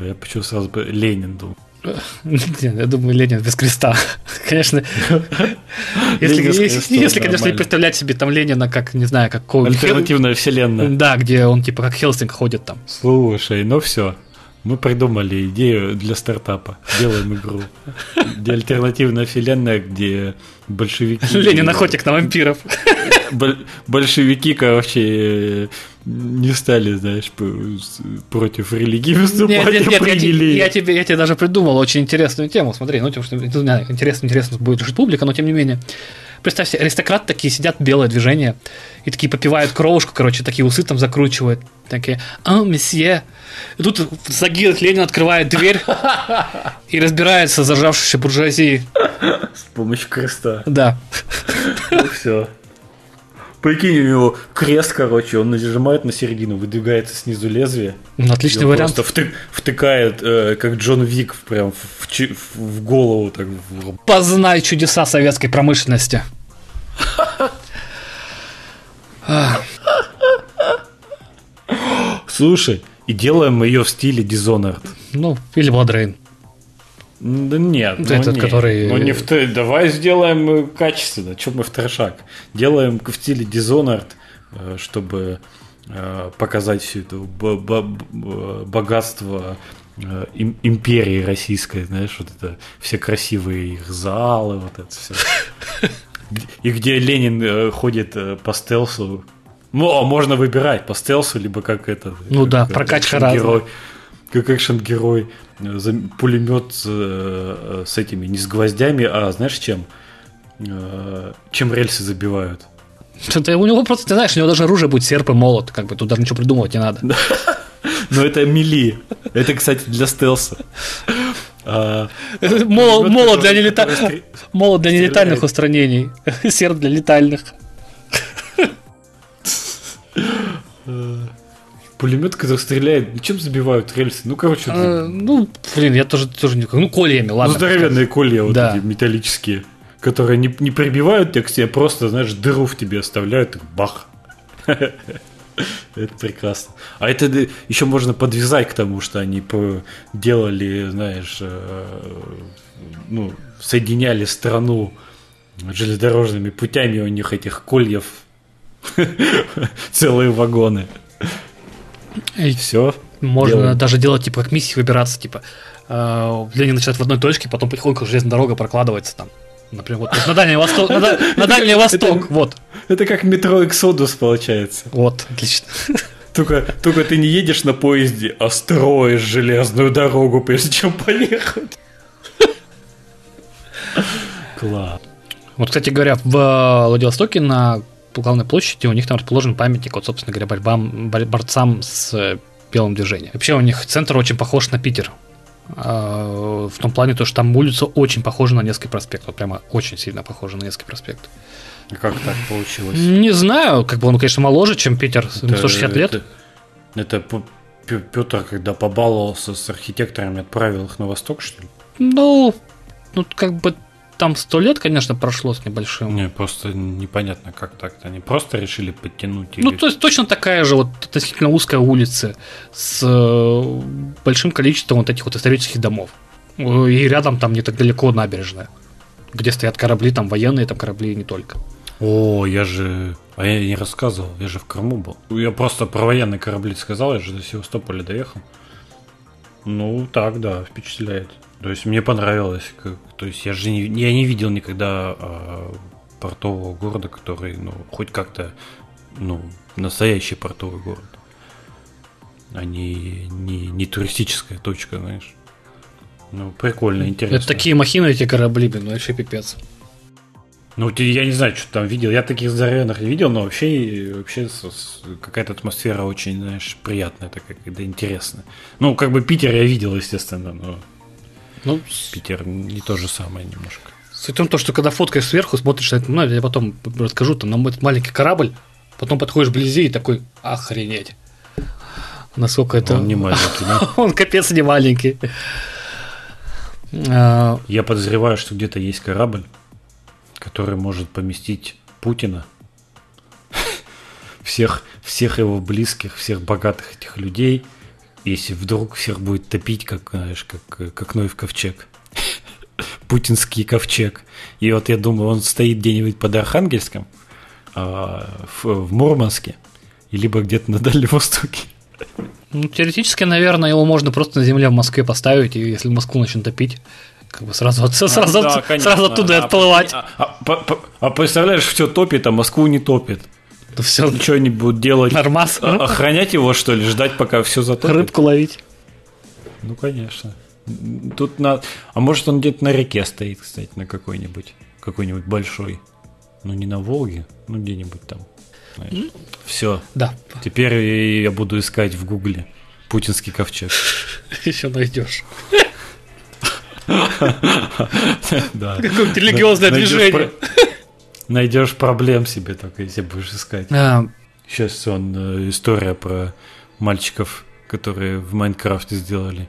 Я почему сразу бы Ленин думал. Нет, Я думаю, Ленин без креста. Конечно. Если, если- если, конечно, представлять себе там Ленина как, не знаю, как Альтернативная вселенная. Да, где он типа как Хелсинг ходит там. Слушай, ну все. Мы придумали идею для стартапа. Делаем игру. Где альтернативная вселенная, где большевики... Ленин охотник на вампиров. Бол- Большевики, короче, не стали, знаешь, против религии выступать, Нет, нет, а нет, я, приняли тебе, я, тебе, я тебе даже придумал очень интересную тему. Смотри, ну, тем, что не знаю, интересно, интересно будет решить публика, но тем не менее. Представь себе, аристократы такие сидят, белое движение, и такие попивают кровушку, короче, такие усы там закручивают. Такие, а, месье. И тут Загир Ленин открывает дверь и разбирается с зажавшейся буржуазией. С помощью креста. Да. Ну все. Прикинь, у него крест, короче, он нажимает на середину, выдвигается снизу лезвие. Ну, отличный вариант. Просто вты- втыкает, э, как Джон Вик, прям в, в- в голову, так Познай чудеса советской промышленности. Слушай, и делаем ее в стиле Dishonored. Ну, или. М, Да нет, ну этот, не. который- Ну не в давай сделаем э, качественно. Чем мы в трешак? Делаем в стиле Dishonored, э, чтобы э, показать бо- б- богатство им- империи российской, знаешь, вот это все красивые их залы, вот это все. И где Ленин ходит по стелсу. Ну, можно выбирать по стелсу, либо как это. Ну да, прокачка экшен-герой. Как экшен-герой. э, Пулемет с, э, с этими, не с гвоздями, а знаешь чем? Э, Чем рельсы забивают. Это у него просто, ты знаешь, у него даже оружие будет серп и молот, как бы тут даже ничего придумывать не надо. Но это мили. Это, кстати, для стелса. А, Молот, для молот для нелетальных устранений, серп для летальных. Пулемет, который стреляет, ну, чем забивают рельсы? Ну, короче, Э, Ну, блин, я тоже, тоже не... Ну, кольями, ну, ладно. здоровенные колья вот Да. эти металлические, которые не, не прибивают тебя к себе, просто, знаешь, дыру в тебе оставляют, и бах. Это прекрасно. А это еще можно подвязать к тому, что они делали, знаешь, э, ну, соединяли страну железнодорожными путями, у них этих кольев целые вагоны. И Все. Можно делаем. даже делать, типа, как миссии выбираться, типа, э, Ленин начинает в одной точке, потом потихоньку железная дорога прокладывается там. Например, вот на Дальний Восток, на, на Дальний Восток, вот, Это как метро Exodus получается. вот, отлично. Только, только ты не едешь на поезде, а строишь железную дорогу, прежде чем поехать. Класс. Вот, кстати говоря, в Владивостоке на главной площади у них там расположен памятник, вот, собственно говоря, борьбам, бор- борцам с э, белым движением. Вообще у них центр очень похож на Питер. А, В том плане, то, что там улица очень похожа на Невский проспект. Вот прямо очень сильно похожа на Невский проспект. Как так получилось? Не знаю, как бы он, конечно, моложе, чем Питер, ему 160 лет. Это, это Петр, когда побаловался с архитекторами, отправил их на восток, что ли? Ну, ну, как бы там сто лет, конечно, прошло с небольшим. Не, просто непонятно, как так-то. Они просто решили подтянуть Ну, или- то есть точно такая же вот относительно узкая улица с э, большим количеством вот этих вот исторических домов. Э, И рядом там не так далеко набережная, где стоят корабли, там военные, там корабли и не только. О, я же... А я не рассказывал, я же в Крыму был. Я просто про военные корабли сказал, я же до Севастополя доехал. Ну, так, да, впечатляет. То есть мне понравилось. Как, то есть я же не, я не видел никогда а, портового города, который, ну, хоть как-то, ну, настоящий портовый город. А не, не, не туристическая точка, знаешь. Ну, прикольно, интересно. Это такие махины, эти корабли, блин, вообще пипец. Ну, я не знаю, что там видел. Я таких здоровенных не видел, но вообще, вообще какая-то атмосфера очень, знаешь, приятная такая, когда интересная. Ну, как бы Питер я видел, естественно, но Ну, Питер не то же самое немножко. суть в том, то, что когда фоткаешь сверху, смотришь на это, ну, я потом расскажу, там, на этот маленький корабль, Потом подходишь вблизи и такой, охренеть. Насколько это... Он не маленький, да? Он капец не маленький. А, Я подозреваю, что где-то есть корабль, который может поместить Путина, всех, всех его близких, всех богатых этих людей, если вдруг всех будет топить, как, знаешь, как, как Ной в ковчег. Путинский ковчег. И вот я думаю, он стоит где-нибудь под Архангельском, а, в, в Мурманске, либо где-то на Дальнем Востоке. ну, теоретически, наверное, его можно просто на земле в Москве поставить, и если Москву начнут топить, как бы сразу, от- сразу, Да, конечно. сразу оттуда А, отплывать. А, а, по- а представляешь, все топит, а Москву не топит. То все, Что они будут делать? нормас, А- Охранять его, что ли? Ждать, пока все затопит? рыбку ловить. Ну, конечно. Тут на... А может, он где-то на реке стоит, кстати, на какой-нибудь. Какой-нибудь большой. Ну, не на Волге, ну, где-нибудь там. Все. Да, Теперь я буду искать в Гугле путинский ковчег. еще найдешь. Да. Какое-нибудь религиозное движение. Найдешь проблем себе только, если будешь искать. А, Сейчас он э, история про мальчиков, которые в Майнкрафте сделали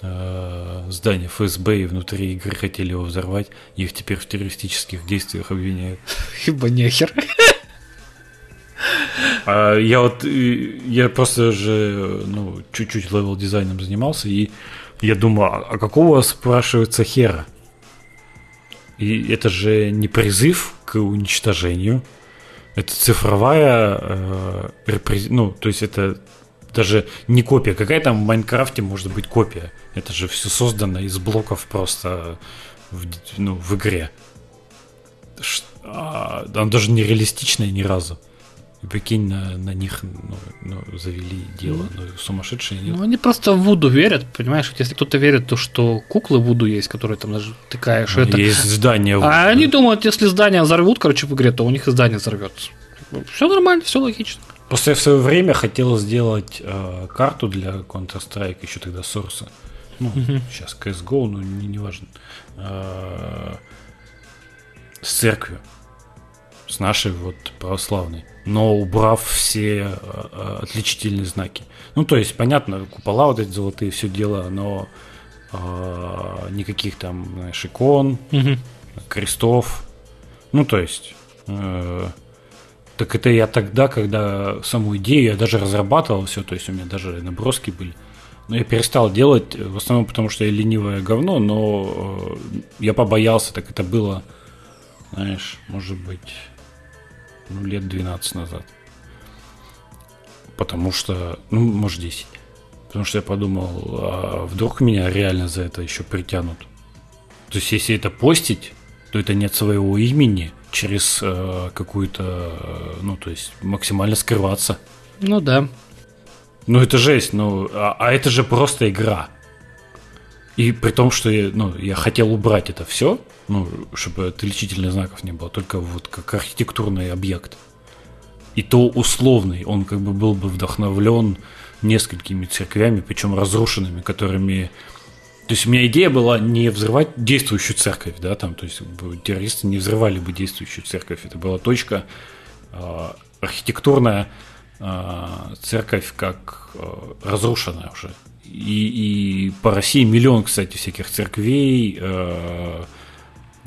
э, здание ФСБ и внутри игры хотели его взорвать. Их теперь в террористических действиях обвиняют. Ибо нехер. А я вот, я просто же, ну, чуть-чуть level дизайном занимался, и я думаю, а а какого, спрашивается, хера? И это же не призыв к уничтожению, это цифровая, э, репрез- ну, то есть это даже не копия. Какая там в Майнкрафте может быть копия? Это же все создано из блоков просто в, ну, в игре. Ш- а, Она даже не реалистичная ни разу. И прикинь, на, на них ну, ну, завели дело. Ну, сумасшедшие нет. Ну, они просто в Вуду верят, понимаешь? Если кто-то верит, то что куклы Вуду есть, которые там тыкаешь, это... Есть здание. А они думают, если здание взорвут, короче, в игре, то у них и здание взорвется. Все нормально, все логично. Просто я в свое время хотел сделать э, карту для Counter-Strike, еще тогда Source. Ну, сейчас CSGO, ну, не, не важно. Э, с церковью. С нашей вот православной. Но убрав все э, э, отличительные знаки. Ну, то есть, понятно, купола вот эти золотые, все дело, но э, никаких там, знаешь, икон, крестов. Ну, то есть... э, так это я тогда, когда саму идею я даже разрабатывал все, то есть у меня даже наброски были. Но я перестал делать, в основном потому, что я ленивое говно, но э, я побоялся, так это было, знаешь, может быть, ну, лет 12 назад. Потому что, ну, может, 10. Потому что я подумал, а вдруг меня реально за это еще притянут. То есть, если это постить, то это нет своего имени через э, какую-то, э, ну, то есть максимально скрываться. Ну да. Ну, это жесть, ну, а, а это же просто игра. И при том, что я, ну, я хотел убрать это все, ну, чтобы отличительных знаков не было, только вот как архитектурный объект. И то условный, он как бы был бы вдохновлен несколькими церквями, причем разрушенными, которыми то есть у меня идея была не взрывать действующую церковь, да, там, то есть террористы не взрывали бы действующую церковь. Это была точка э, архитектурная э, церковь как э, разрушенная уже. И, и по России миллион, кстати, всяких церквей, э,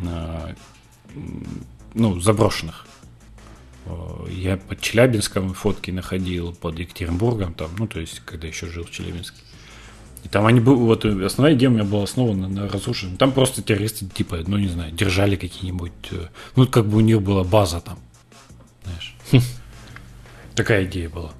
э, ну, заброшенных. Э, Я под Челябинском фотки находил, под Екатеринбургом, там, ну, то есть, когда еще жил в Челябинске. И там они были, вот основная идея у меня была основана на разрушенном. Там просто террористы, типа, ну не знаю, держали какие-нибудь, э, ну как бы у них была база там, знаешь. Такая идея была.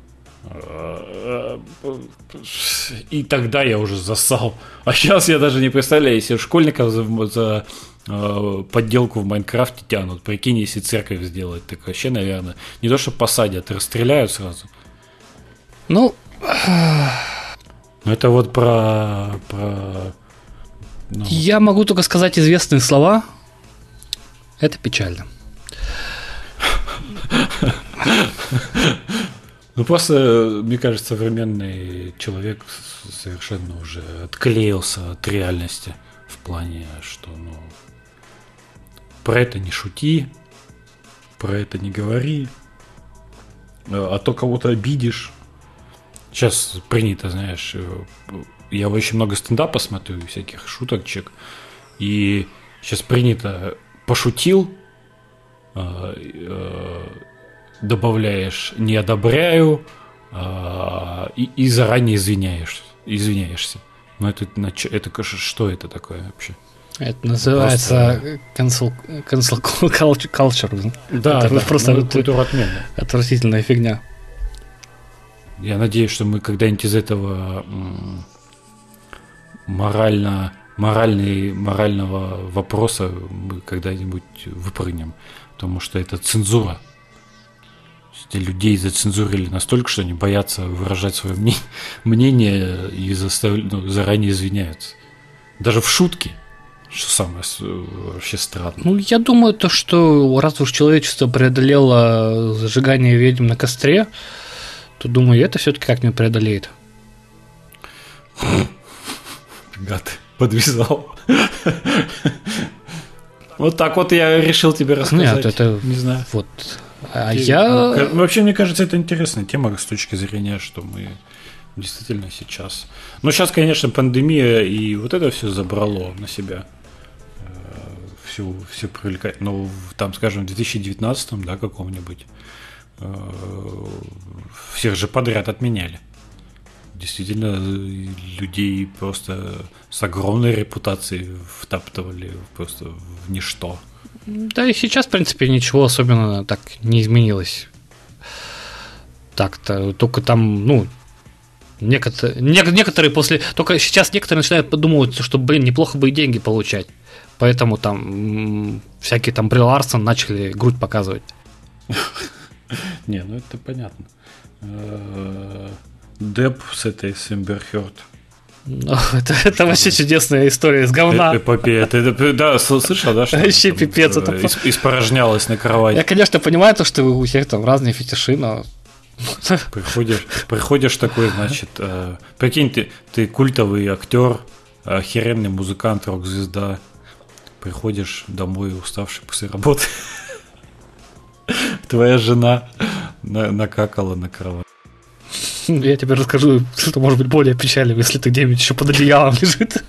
И тогда я уже засал. А сейчас я даже не представляю, если школьников за, за э, подделку в Майнкрафте тянут. Прикинь, если церковь сделать, так вообще, наверное, не то, что посадят, расстреляют сразу. Ну, Ну, это вот про... про ну, я могу только сказать известные слова. Это печально. ну, просто, мне кажется, современный человек совершенно уже отклеился от реальности в плане, что, ну, про это не шути, про это не говори. а то кого-то обидишь. Сейчас принято, знаешь, я очень много стендапа смотрю, всяких шуточек, и сейчас принято пошутил, добавляешь не одобряю и, и заранее извиняешь, извиняешься. Но это, это что это такое вообще? Это называется cancel, cancel culture. Да, это да просто ну, культура отмена. Отвратительная фигня. Я надеюсь, что мы когда-нибудь из этого морально, моральный, морального вопроса мы когда-нибудь выпрыгнем. Потому что это цензура. Людей зацензурили настолько, что они боятся выражать свое мнение и застав... ну, заранее извиняются. Даже в шутке. Что самое вообще странное. Ну, я думаю, то, что раз уж человечество преодолело зажигание ведьм на костре, то, думаю, это все-таки как-нибудь преодолеет. Гад, подвязал. Вот так вот я решил тебе рассказать. Нет, это... Не знаю. Вот. А я... Вообще, мне кажется, это интересная тема с точки зрения, что мы действительно сейчас... Ну, сейчас, конечно, пандемия и вот это все забрало на себя все, все привлекать. Но там, скажем, в 2019, да, каком-нибудь, э, всех же подряд отменяли. Действительно, людей просто с огромной репутацией втаптывали просто в ничто. Да и сейчас, в принципе, ничего особенно так не изменилось. Так-то, только там, ну, некоторые, некоторые после... Только сейчас некоторые начинают подумывать, что, блин, неплохо бы и деньги получать. Поэтому там всякие там Брил Арсон начали грудь показывать. Не, ну это понятно. Э, Деп с этой Сэмберхёрд. Ну, это, это вообще чудесная история из говна. Э, эпопея. Ты, да, слышал, да? Что вообще пипец. Это... Э, испорожнялась на кровати. Я, конечно, понимаю то, что у всех там разные фетиши, но... Приходишь, приходишь такой, значит, э, прикинь, ты, ты культовый актер, охеренный музыкант, рок-звезда, приходишь домой уставший после работы, твоя жена накакала на кровать. Я тебе расскажу, что может быть более печальным, если ты где-нибудь еще под одеялом лежит.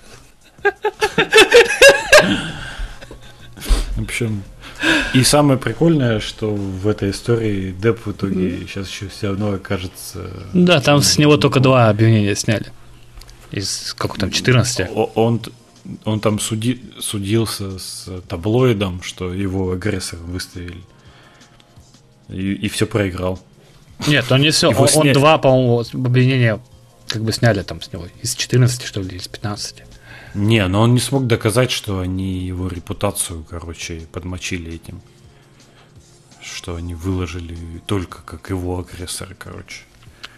В общем, и самое прикольное, что в этой истории Деп в итоге сейчас еще все равно окажется... Да, там с него только два обвинения сняли. Из, как там, 14? Он, он там суди, судился с таблоидом, что его агрессор выставили. И, и все проиграл. Нет, он не все. он, он два, по-моему, обвинения как бы сняли там с него. Из 14, что ли, из 15. Не, но он не смог доказать, что они его репутацию, короче, подмочили этим. Что они выложили только как его агрессор, короче.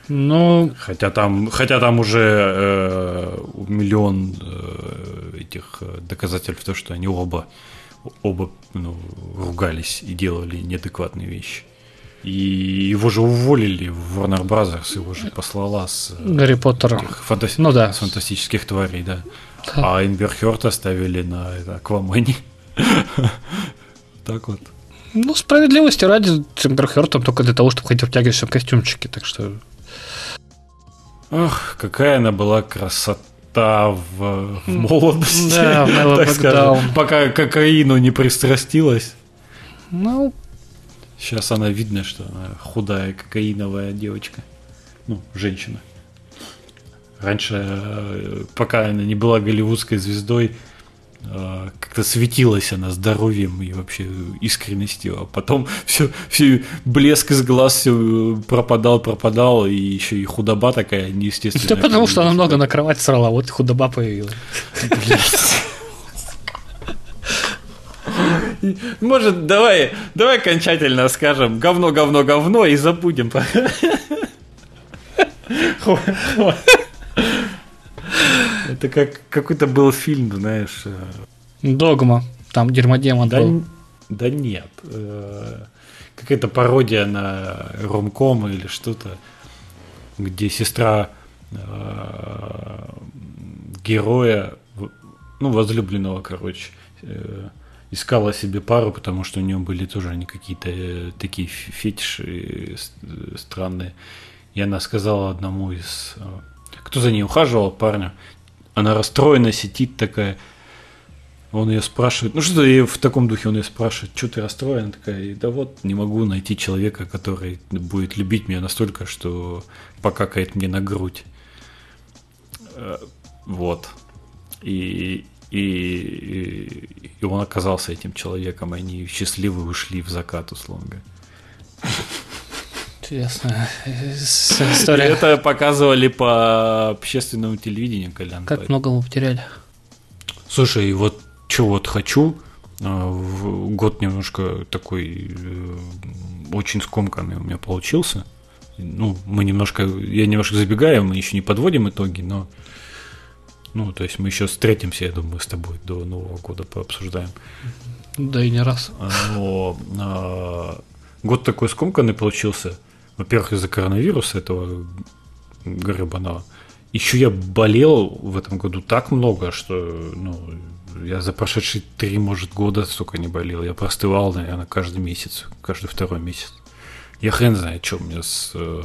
Ну, хотя там, хотя там уже э, миллион э, этих э, доказательств, то, что они оба, оба ну, ругались и делали неадекватные вещи. И его же уволили в Warner Brothers, его же послала с э, Гарри Поттера. Фантаси... Ну, да. С фантастических тварей, да. да. А Эмбер Хёрд оставили на это, Аквамане. так вот. Ну, справедливости ради, Эмбер Хёрд там только для того, чтобы ходить в обтягивающем костюмчике, так что Ох, какая она была красота в, в молодости. Да, в так скажем, пока кокаину не пристрастилась. Ну, сейчас она видно, что она худая кокаиновая девочка. Ну, женщина. Раньше, э, пока она не была голливудской звездой, а, как-то светилась она здоровьем и вообще искренностью, а потом все, все блеск из глаз все пропадал, пропадал, и еще и худоба такая неестественная. Да потому что она много на кровать срала, вот худоба появилась. Может, давай, давай окончательно скажем говно, говно, говно и забудем. Это как какой-то был фильм, знаешь. Э, Догма. Там Дермодемон да, был. Да нет. Э, какая-то пародия на ромком или что-то, где сестра э, героя, ну, возлюбленного, короче, искала себе пару, потому что у нее были тоже они какие-то э, такие фетиши э, странные. И она сказала одному из... Э, кто за ней ухаживал, парню, она расстроена, сидит такая, он ее спрашивает, ну что и в таком духе он ее спрашивает, что ты расстроена? Такая, да вот, не могу найти человека, который будет любить меня настолько, что покакает мне на грудь. Э, вот. И, и, и он оказался этим человеком, и они счастливы ушли в закат, условно говоря. Интересная история. Это показывали по общественному телевидению, Колян. Как много мы потеряли. Слушай, вот что вот хочу, а, год немножко такой э, очень скомканный у меня получился. Ну, мы немножко, я немножко забегаю, мы еще не подводим итоги, но ну, то есть мы еще встретимся, я думаю, с тобой до Нового года пообсуждаем. Да и не раз. Но а, год такой скомканный получился. Во-первых, из-за коронавируса этого гребаного. Еще я болел в этом году так много, что ну, я за прошедшие три, может, года столько не болел. Я простывал, наверное, каждый месяц, каждый второй месяц. Я хрен знает, что у меня с э,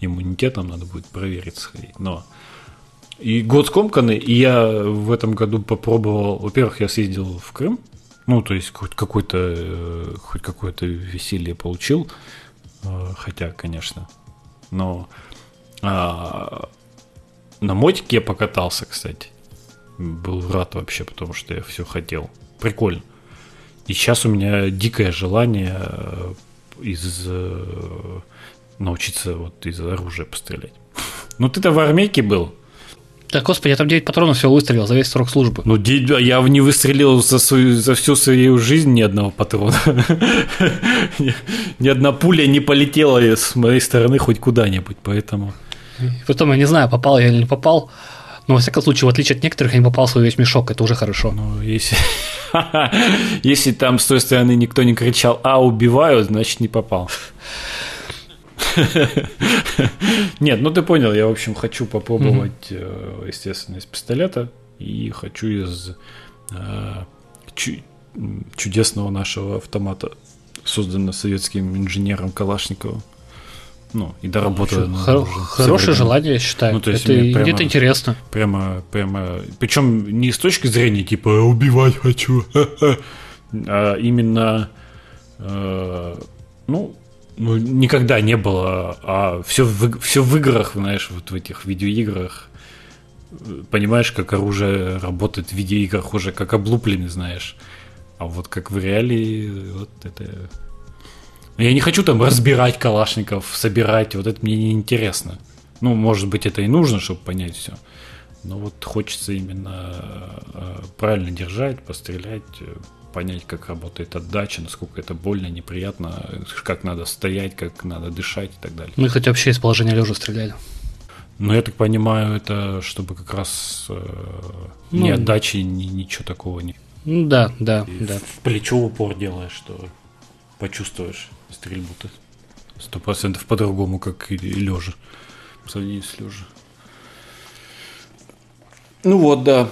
иммунитетом надо будет проверить сходить. Но и год скомканный, и я в этом году попробовал. Во-первых, я съездил в Крым. Ну, то есть хоть какой-то э, хоть какое-то веселье получил. Э, хотя, конечно. Но а, на мотике я покатался, кстати был рад вообще, потому что я все хотел. Прикольно. И сейчас у меня дикое желание э, из научиться вот из оружия пострелять. Ну ты-то в армейке был. Да, господи, я там 9 патронов все выстрелил за весь срок службы. Ну, я не выстрелил за, свою, за всю свою жизнь ни одного патрона. Ни одна пуля не полетела с моей стороны хоть куда-нибудь, поэтому... Потом я не знаю, попал я или не попал. Но, во всяком случае, в отличие от некоторых, я не попал в свой весь мешок, это уже хорошо. Ну, если... если там с той стороны никто не кричал «А, убивают», значит, не попал. Нет, ну ты понял, я, в общем, хочу попробовать, э, естественно, из пистолета и хочу из э, чудесного нашего автомата, созданного советским инженером Калашниковым ну, и доработала. Хор- хорошее желание, я считаю. Ну, то есть это, прямо, это интересно. Прямо, прямо, причем не с точки зрения типа убивать хочу, а именно, э, ну, ну, никогда не было, а все в, все в играх, знаешь, вот в этих видеоиграх, понимаешь, как оружие работает в видеоиграх уже как облупленный, знаешь. А вот как в реалии, вот это я не хочу там разбирать калашников, собирать, вот это мне не интересно. Ну, может быть, это и нужно, чтобы понять все. Но вот хочется именно э, правильно держать, пострелять, э, понять, как работает отдача, насколько это больно, неприятно, как надо стоять, как надо дышать и так далее. Мы, хоть вообще из положения лежа стреляли. Но я так понимаю, это чтобы как раз э, ну, ни отдачи, ни ничего такого не. Ну да, да, и да. В плечо в упор делаешь, что почувствуешь стрельбу-то. Сто процентов по-другому, как и лежа. В сравнении с лежа. Ну вот, да.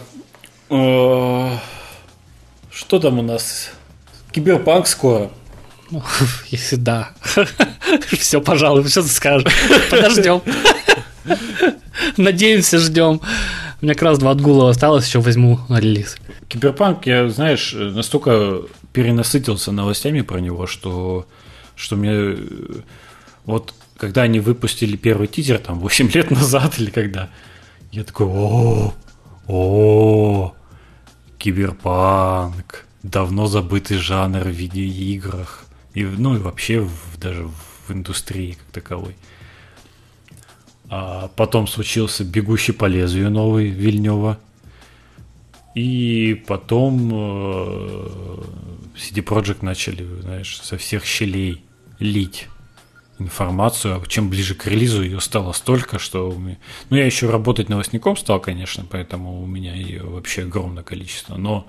Что там у нас? Киберпанк скоро. Ну, если да. Все, пожалуй, что ты скажешь. Подождем. Надеемся, ждем. У меня как раз два отгула осталось, еще возьму на релиз. Киберпанк, я, знаешь, настолько перенасытился новостями про него, что что мне вот когда они выпустили первый тизер, там, 8 лет назад или когда, я такой, о, о, киберпанк, давно забытый жанр в видеоиграх, и, ну и вообще в, даже в индустрии как таковой. А потом случился «Бегущий по лезвию» новый Вильнева. И потом э, CD Projekt начали, знаешь, со всех щелей лить информацию, а чем ближе к релизу ее стало столько, что... Ну, я еще работать новостником стал, конечно, поэтому у меня ее вообще огромное количество, но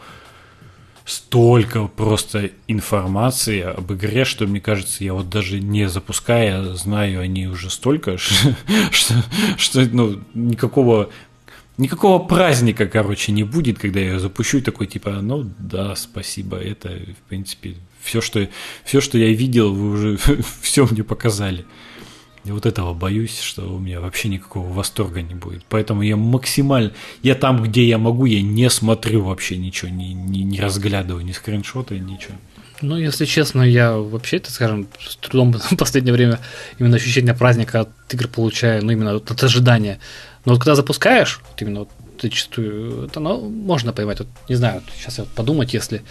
столько просто информации об игре, что мне кажется, я вот даже не запуская, знаю они уже столько, что, что ну, никакого никакого праздника, короче, не будет, когда я ее запущу и такой, типа, ну да, спасибо, это, в принципе, все, что, все, что я видел, вы уже все мне показали. И вот этого боюсь, что у меня вообще никакого восторга не будет. Поэтому я максимально... Я там, где я могу, я не смотрю вообще ничего, не, не, не разглядываю ни скриншоты, ничего. Ну, если честно, я вообще, это, скажем, с трудом в последнее время именно ощущение праздника от игр получаю, ну, именно от ожидания. Но вот когда запускаешь, вот именно вот зачастую, это ну, можно поймать. Вот, не знаю, вот сейчас я вот подумать, если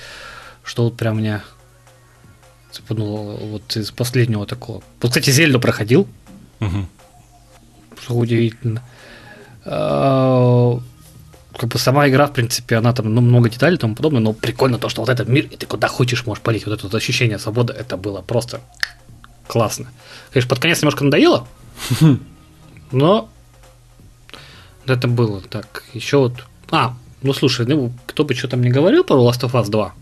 что вот прям меня цепануло вот из последнего такого. Вот, кстати, Зельду проходил. Угу. Что удивительно. А, как бы сама игра, в принципе, она там ну, много деталей и тому подобное, но прикольно то, что вот этот мир, и ты куда хочешь можешь полить. Вот это вот ощущение свободы, это было просто классно. Конечно, под конец немножко надоело, но это было так. Еще вот... А, ну слушай, ну кто бы что там не говорил про Last of Us 2,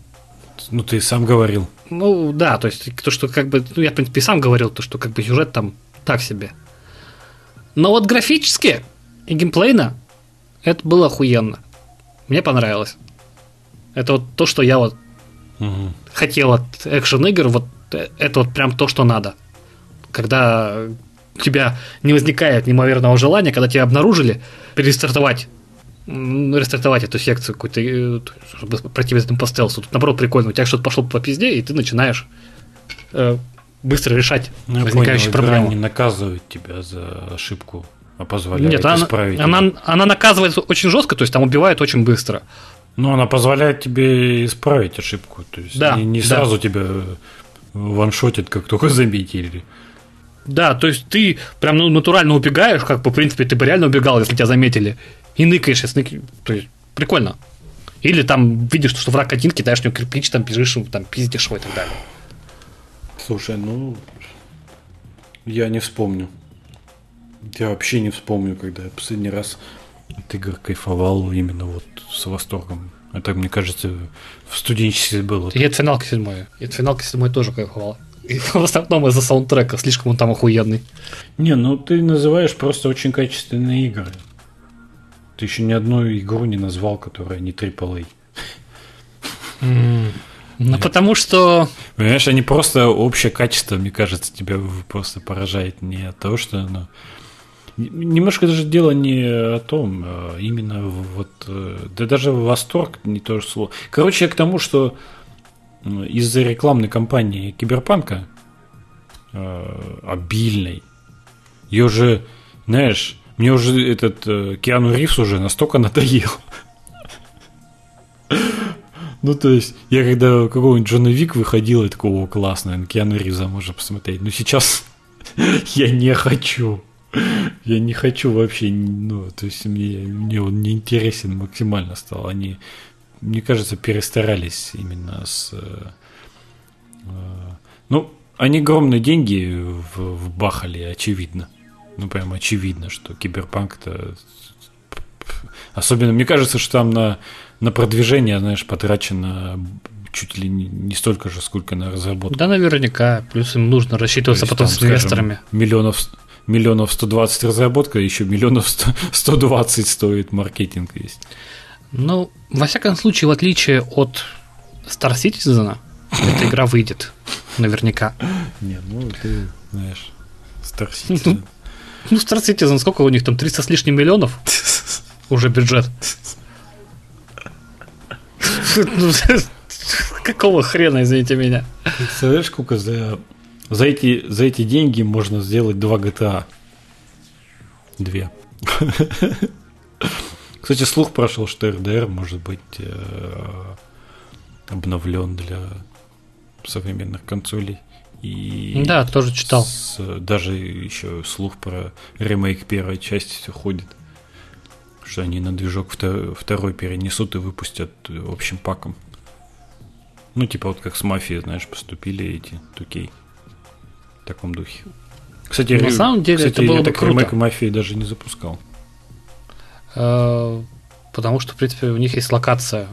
Ну, ты сам говорил. ну да, то есть то, что как бы, ну я в принципе и сам говорил, то, что как бы сюжет там так себе. Но вот графически и геймплейно это было охуенно. Мне понравилось. Это вот то, что я вот Угу. хотел от экшен игр, вот э, это вот прям то, что надо. Когда у тебя не возникает неимоверного желания, когда тебя обнаружили, перестартовать рестартовать эту секцию какую-то, э, чтобы пройти этим по стелсу. Тут, наоборот, прикольно. У тебя что-то пошло по пизде, и ты начинаешь э, быстро решать Ну, возникающие понял, проблемы. не наказывает тебя за ошибку, а позволяет Нет, она, исправить. она, её. она наказывает очень жестко, то есть там убивает очень быстро. Ну, она позволяет тебе исправить ошибку. То есть Да, не, не да. сразу тебя ваншотит, как только заметили. Да, то есть ты прям ну, натурально убегаешь, как бы, в принципе, ты бы реально убегал, если тебя заметили, и ныкаешь, если нык- то есть прикольно. Или там видишь, что враг один, кидаешь в него кирпич, там бежишь, там пиздишь его и так далее. Слушай, ну я не вспомню. Я вообще не вспомню, когда я последний раз от игр кайфовал именно вот с восторгом. Это, мне кажется, в студенчестве было. И от финалки седьмой. И от финалки седьмой тоже кайфовал. И в основном из-за саундтрека, слишком он там охуенный. Не, ну ты называешь просто очень качественные игры. Ты еще ни одну игру не назвал, которая не AAA. Ну, потому что... Понимаешь, они просто общее качество, мне кажется, тебя просто поражает не от того, что оно... Немножко даже дело не о том, а именно вот... э, Да даже восторг не то же слово. Короче, я к тому, что из-за рекламной кампании Киберпанка э, обильной, ее уже, знаешь, мне уже этот э, Киану Ривз уже настолько надоел. Ну, то есть, я когда какого-нибудь Джона Вик выходил, я такого, о, классно, на Киану Ривза можно посмотреть. Но сейчас я не хочу. Я не хочу вообще, ну, то есть, мне, мне он не интересен максимально стал. Они, мне кажется, перестарались именно с... э, э, ну, они огромные деньги вбахали, очевидно. Ну, прям очевидно, что Киберпанк-то... Особенно, мне кажется, что там на, на продвижение, знаешь, потрачено чуть ли не, столько же, сколько на разработку. Да, наверняка. Плюс им нужно рассчитываться есть потом там, с скажем, инвесторами. Миллионов, миллионов 120 разработка, еще миллионов 100 120 стоит маркетинг есть. Ну, во всяком случае, в отличие от Star Citizen, эта игра выйдет. Наверняка. Не, ну ты знаешь, Star Citizen. Ну, Star Citizen, сколько у них там? 300 с лишним миллионов? Уже бюджет. Ну, Какого хрена, извините меня? Представляешь, сколько за, за, эти, за эти деньги можно сделать два GTA? Две. Кстати, слух прошел, что РДР может быть э, обновлен для современных консолей. И Да, тоже читал. с- даже еще слух про ремейк первой части ходит. Что они на движок вто- второй перенесут и выпустят э, общим паком. Ну, типа вот как с мафией, знаешь, поступили эти тукей. В таком духе. Кстати, На самом деле кстати, это было я бы так круто. ремейк мафии даже не запускал. Э, Потому что, в принципе, у них есть локация.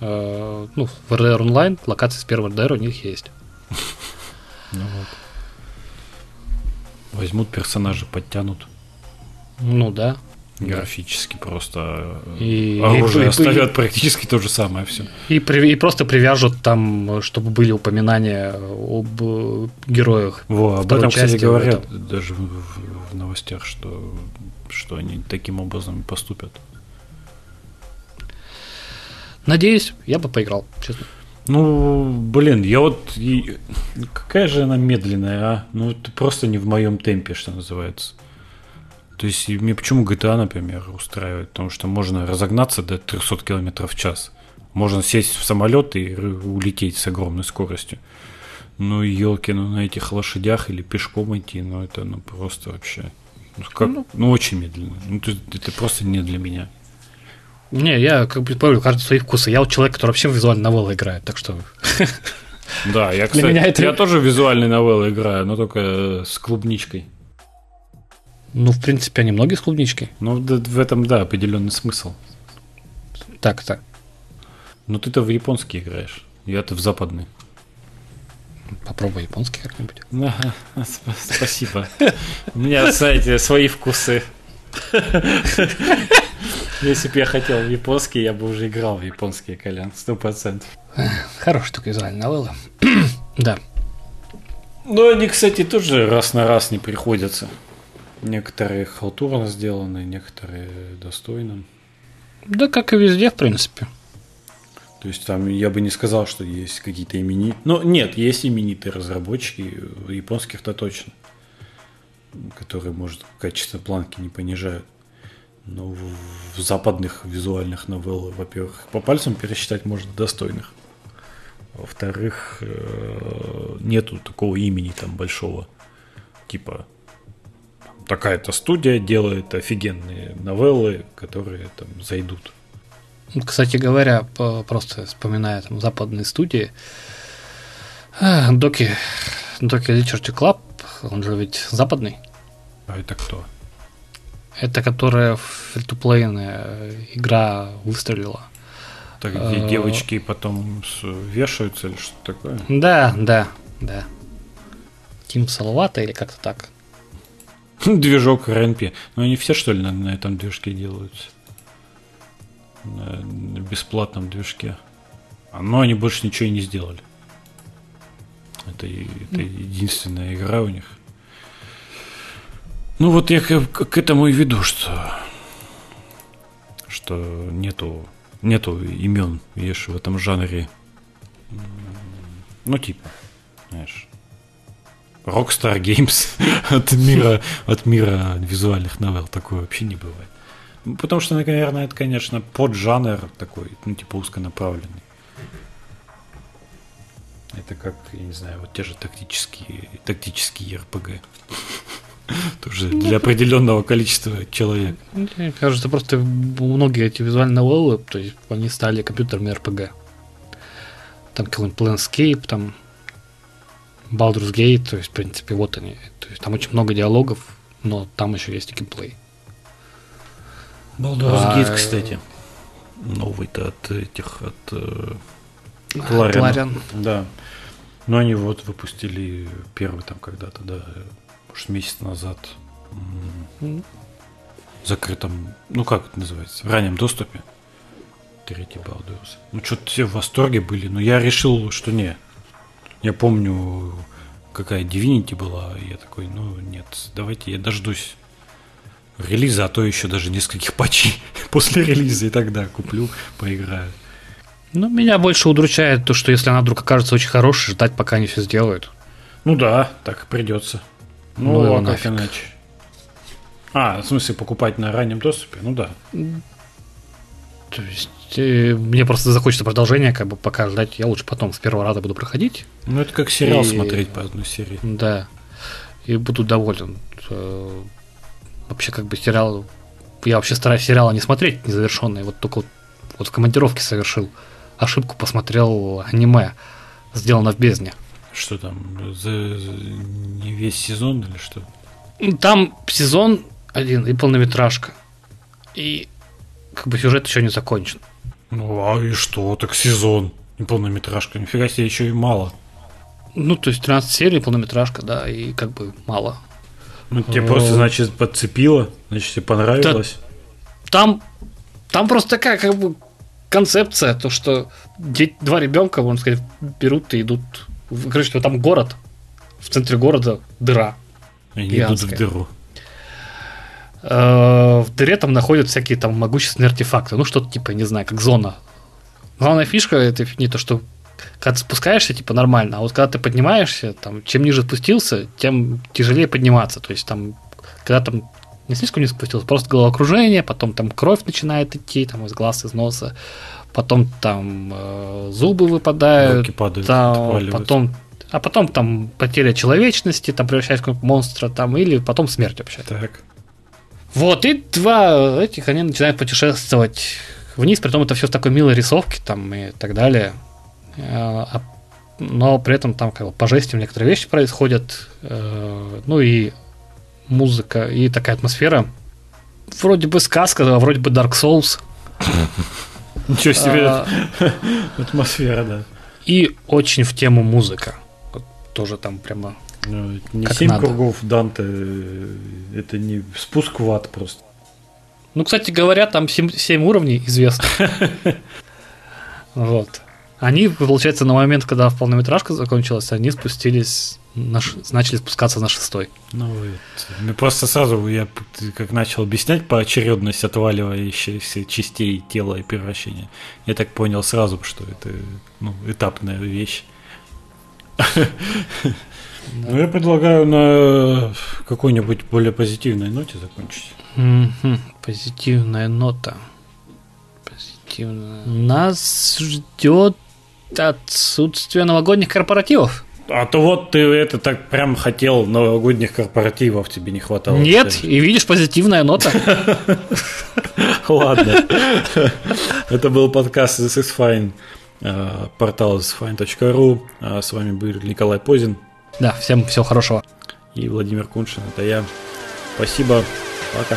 э, Ну, в RDR онлайн локация с первого RDR у них есть. Ну вот. Возьмут персонажа, подтянут. Ну да. Графически просто И- оружие и- и- оставят практически то же самое все. И, при- и просто привяжут там, чтобы были упоминания об э, героях. Во, об этом, кстати, части в говорят даже в, в- в новостях, что, что они таким образом поступят. Надеюсь, я бы поиграл, честно. Ну, блин, я вот... и- Какая же она медленная, а? Ну, это просто не в моем темпе, что называется. То есть, мне почему GTA, например, устраивает? Потому что можно разогнаться до 300 км в час. Можно сесть в самолет и улететь с огромной скоростью. Ну, елки, ну, на этих лошадях или пешком идти, ну, это, ну, просто вообще... Ну, как, ну, очень медленно. Ну, есть, это просто не для меня. Не, я как бы говорю, каждый свои вкусы. Я вот человек, который вообще в визуальной новеллы играет, так что Да, я, кстати, меня это- я тоже в визуальной новеллы играю, но только с клубничкой. Ну, в принципе, они многие с клубничкой. Ну, да, в этом, да, определенный смысл. Так, так. Но ты-то в японский играешь. Я-то в западный. Попробуй японский как-нибудь. Ага, сп- спасибо. У меня, знаете, свои вкусы. Если бы я хотел японский, я бы уже играл в японский Колян, сто процентов. Хорошая такая визуальная новелла. да. Но они, кстати, тоже раз на раз не приходятся. Некоторые халтурно сделаны, некоторые достойно. Да, как и везде, в принципе. То есть там я бы не сказал, что есть какие-то именитые. Ну, нет, есть именитые разработчики, японских-то точно, которые, может, качество планки не понижают. Но в, в западных визуальных новелл, во-первых, по пальцам пересчитать можно достойных. Во-вторых, э, нету такого имени там большого. Типа такая-то студия делает офигенные новеллы, которые там зайдут. Кстати говоря, просто вспоминая там западные студии, а, Доки, Доки Literature Club, он же ведь западный. А это кто? Это которая фри-то-плейная игра выстрелила. Так где Э, девочки потом вешаются или что такое? Да, да, да. Тим Салавата или как-то так. Движок РНП. Ну они все что ли на, на этом движке делаются? На бесплатном движке. Но они больше ничего и не сделали. Это, это единственная игра у них. Ну вот я к, к- этому и веду, что что нету нету имен, видишь, в этом жанре. Ну типа, знаешь, Rockstar Games от мира, от мира визуальных новелл. Такое вообще не бывает. Ну, Потому что, наверное, это, конечно, поджанр такой, ну, типа узконаправленный. Это как, я не знаю, вот те же тактические, тактические РПГ. Тоже для определенного количества человек. Мне кажется, просто многие эти визуальные новеллы, то есть они стали компьютерами RPG. Там какой-нибудь Planescape, там Baldur's Gate, то есть, в принципе, вот они. То есть там очень много диалогов, но там еще есть и геймплей. Baldur's А, Gate, кстати. Новый-то от этих, от э. Larian. Да. Но они вот выпустили первый там когда-то, да, может, месяц назад. В закрытом, ну как это называется, в раннем доступе. Третий Baldur's. Ну, что-то все в восторге были, но я решил, что не. Я помню, какая Divinity была, и я такой, ну нет, давайте я дождусь релиза, а то еще даже нескольких патчей после релиза, и тогда куплю, поиграю. Ну, меня больше удручает то, что если она вдруг окажется очень хорошей, ждать, пока они все сделают. Ну да, так придется. Ну, Ну а как нафиг. иначе? А, в смысле, покупать на раннем доступе? Ну да. То есть э, мне просто захочется продолжение, как бы пока ждать. Я лучше потом с первого раза буду проходить. Ну это как сериал И- смотреть по одной серии. Да. И буду доволен. Вообще, как бы сериал. Я вообще стараюсь сериалы не смотреть незавершенные. Вот только вот, вот в командировке совершил ошибку, посмотрел аниме, сделано в бездне. Что там, за, за- не весь сезон или что? Там сезон один и полнометражка. И как бы сюжет еще не закончен. Ну а и что, так сезон, не полнометражка, нифига себе, еще и мало. Ну, то есть 13 серий, полнометражка, да, и как бы мало. Ну тебе просто, значит, подцепило, значит, тебе понравилось. там, там просто такая как бы концепция, то, что два ребенка, можно сказать, берут и идут. Короче, там город, в центре города дыра. Они идут в дыру. Э, в дыре там находят всякие там могущественные артефакты. Ну, что-то типа, не знаю, как зона. Главная фишка это не то, что когда ты спускаешься, типа, нормально, а вот когда ты поднимаешься, там, чем ниже спустился, тем тяжелее подниматься. То есть там, когда там не слишком не спустился, просто головокружение, потом там кровь начинает идти, там из глаз, из носа, потом там э, зубы выпадают, Руки падают, там, потом а потом там потеря человечности, там превращается в монстра, там, или потом смерть вообще. Так. Вот, и два этих, они начинают путешествовать вниз, при том это все в такой милой рисовке там и так далее. Э, а, но при этом там как бы по жестям некоторые вещи происходят, э, ну и музыка, и такая атмосфера. Вроде бы сказка, а вроде бы Dark Souls. Ничего себе, а, атмосфера, да. И очень в тему музыка. тоже там прямо ну, не как 7 надо. кругов Данте, это не спуск в ад просто. Ну, кстати говоря, там 7, 7 уровней известно. Вот. Они, получается, на момент, когда полнометражка закончилась, они спустились, на, начали спускаться на шестой. Ну, это, просто сразу я как начал объяснять по очередности отваливающихся частей тела и превращения, я так понял сразу, что это ну, этапная вещь. Ну, я предлагаю на какой-нибудь более позитивной ноте закончить. Позитивная нота. Позитивная. Нас ждет отсутствие новогодних корпоративов. А то вот ты это так прям хотел новогодних корпоративов, тебе не хватало. Нет, и видишь, позитивная нота. Ладно. Это был подкаст This is Fine, э, портал thisisfine.ru. А с вами был Николай Позин. Да, всем всего хорошего. И Владимир Куншин, это я. Спасибо. Пока.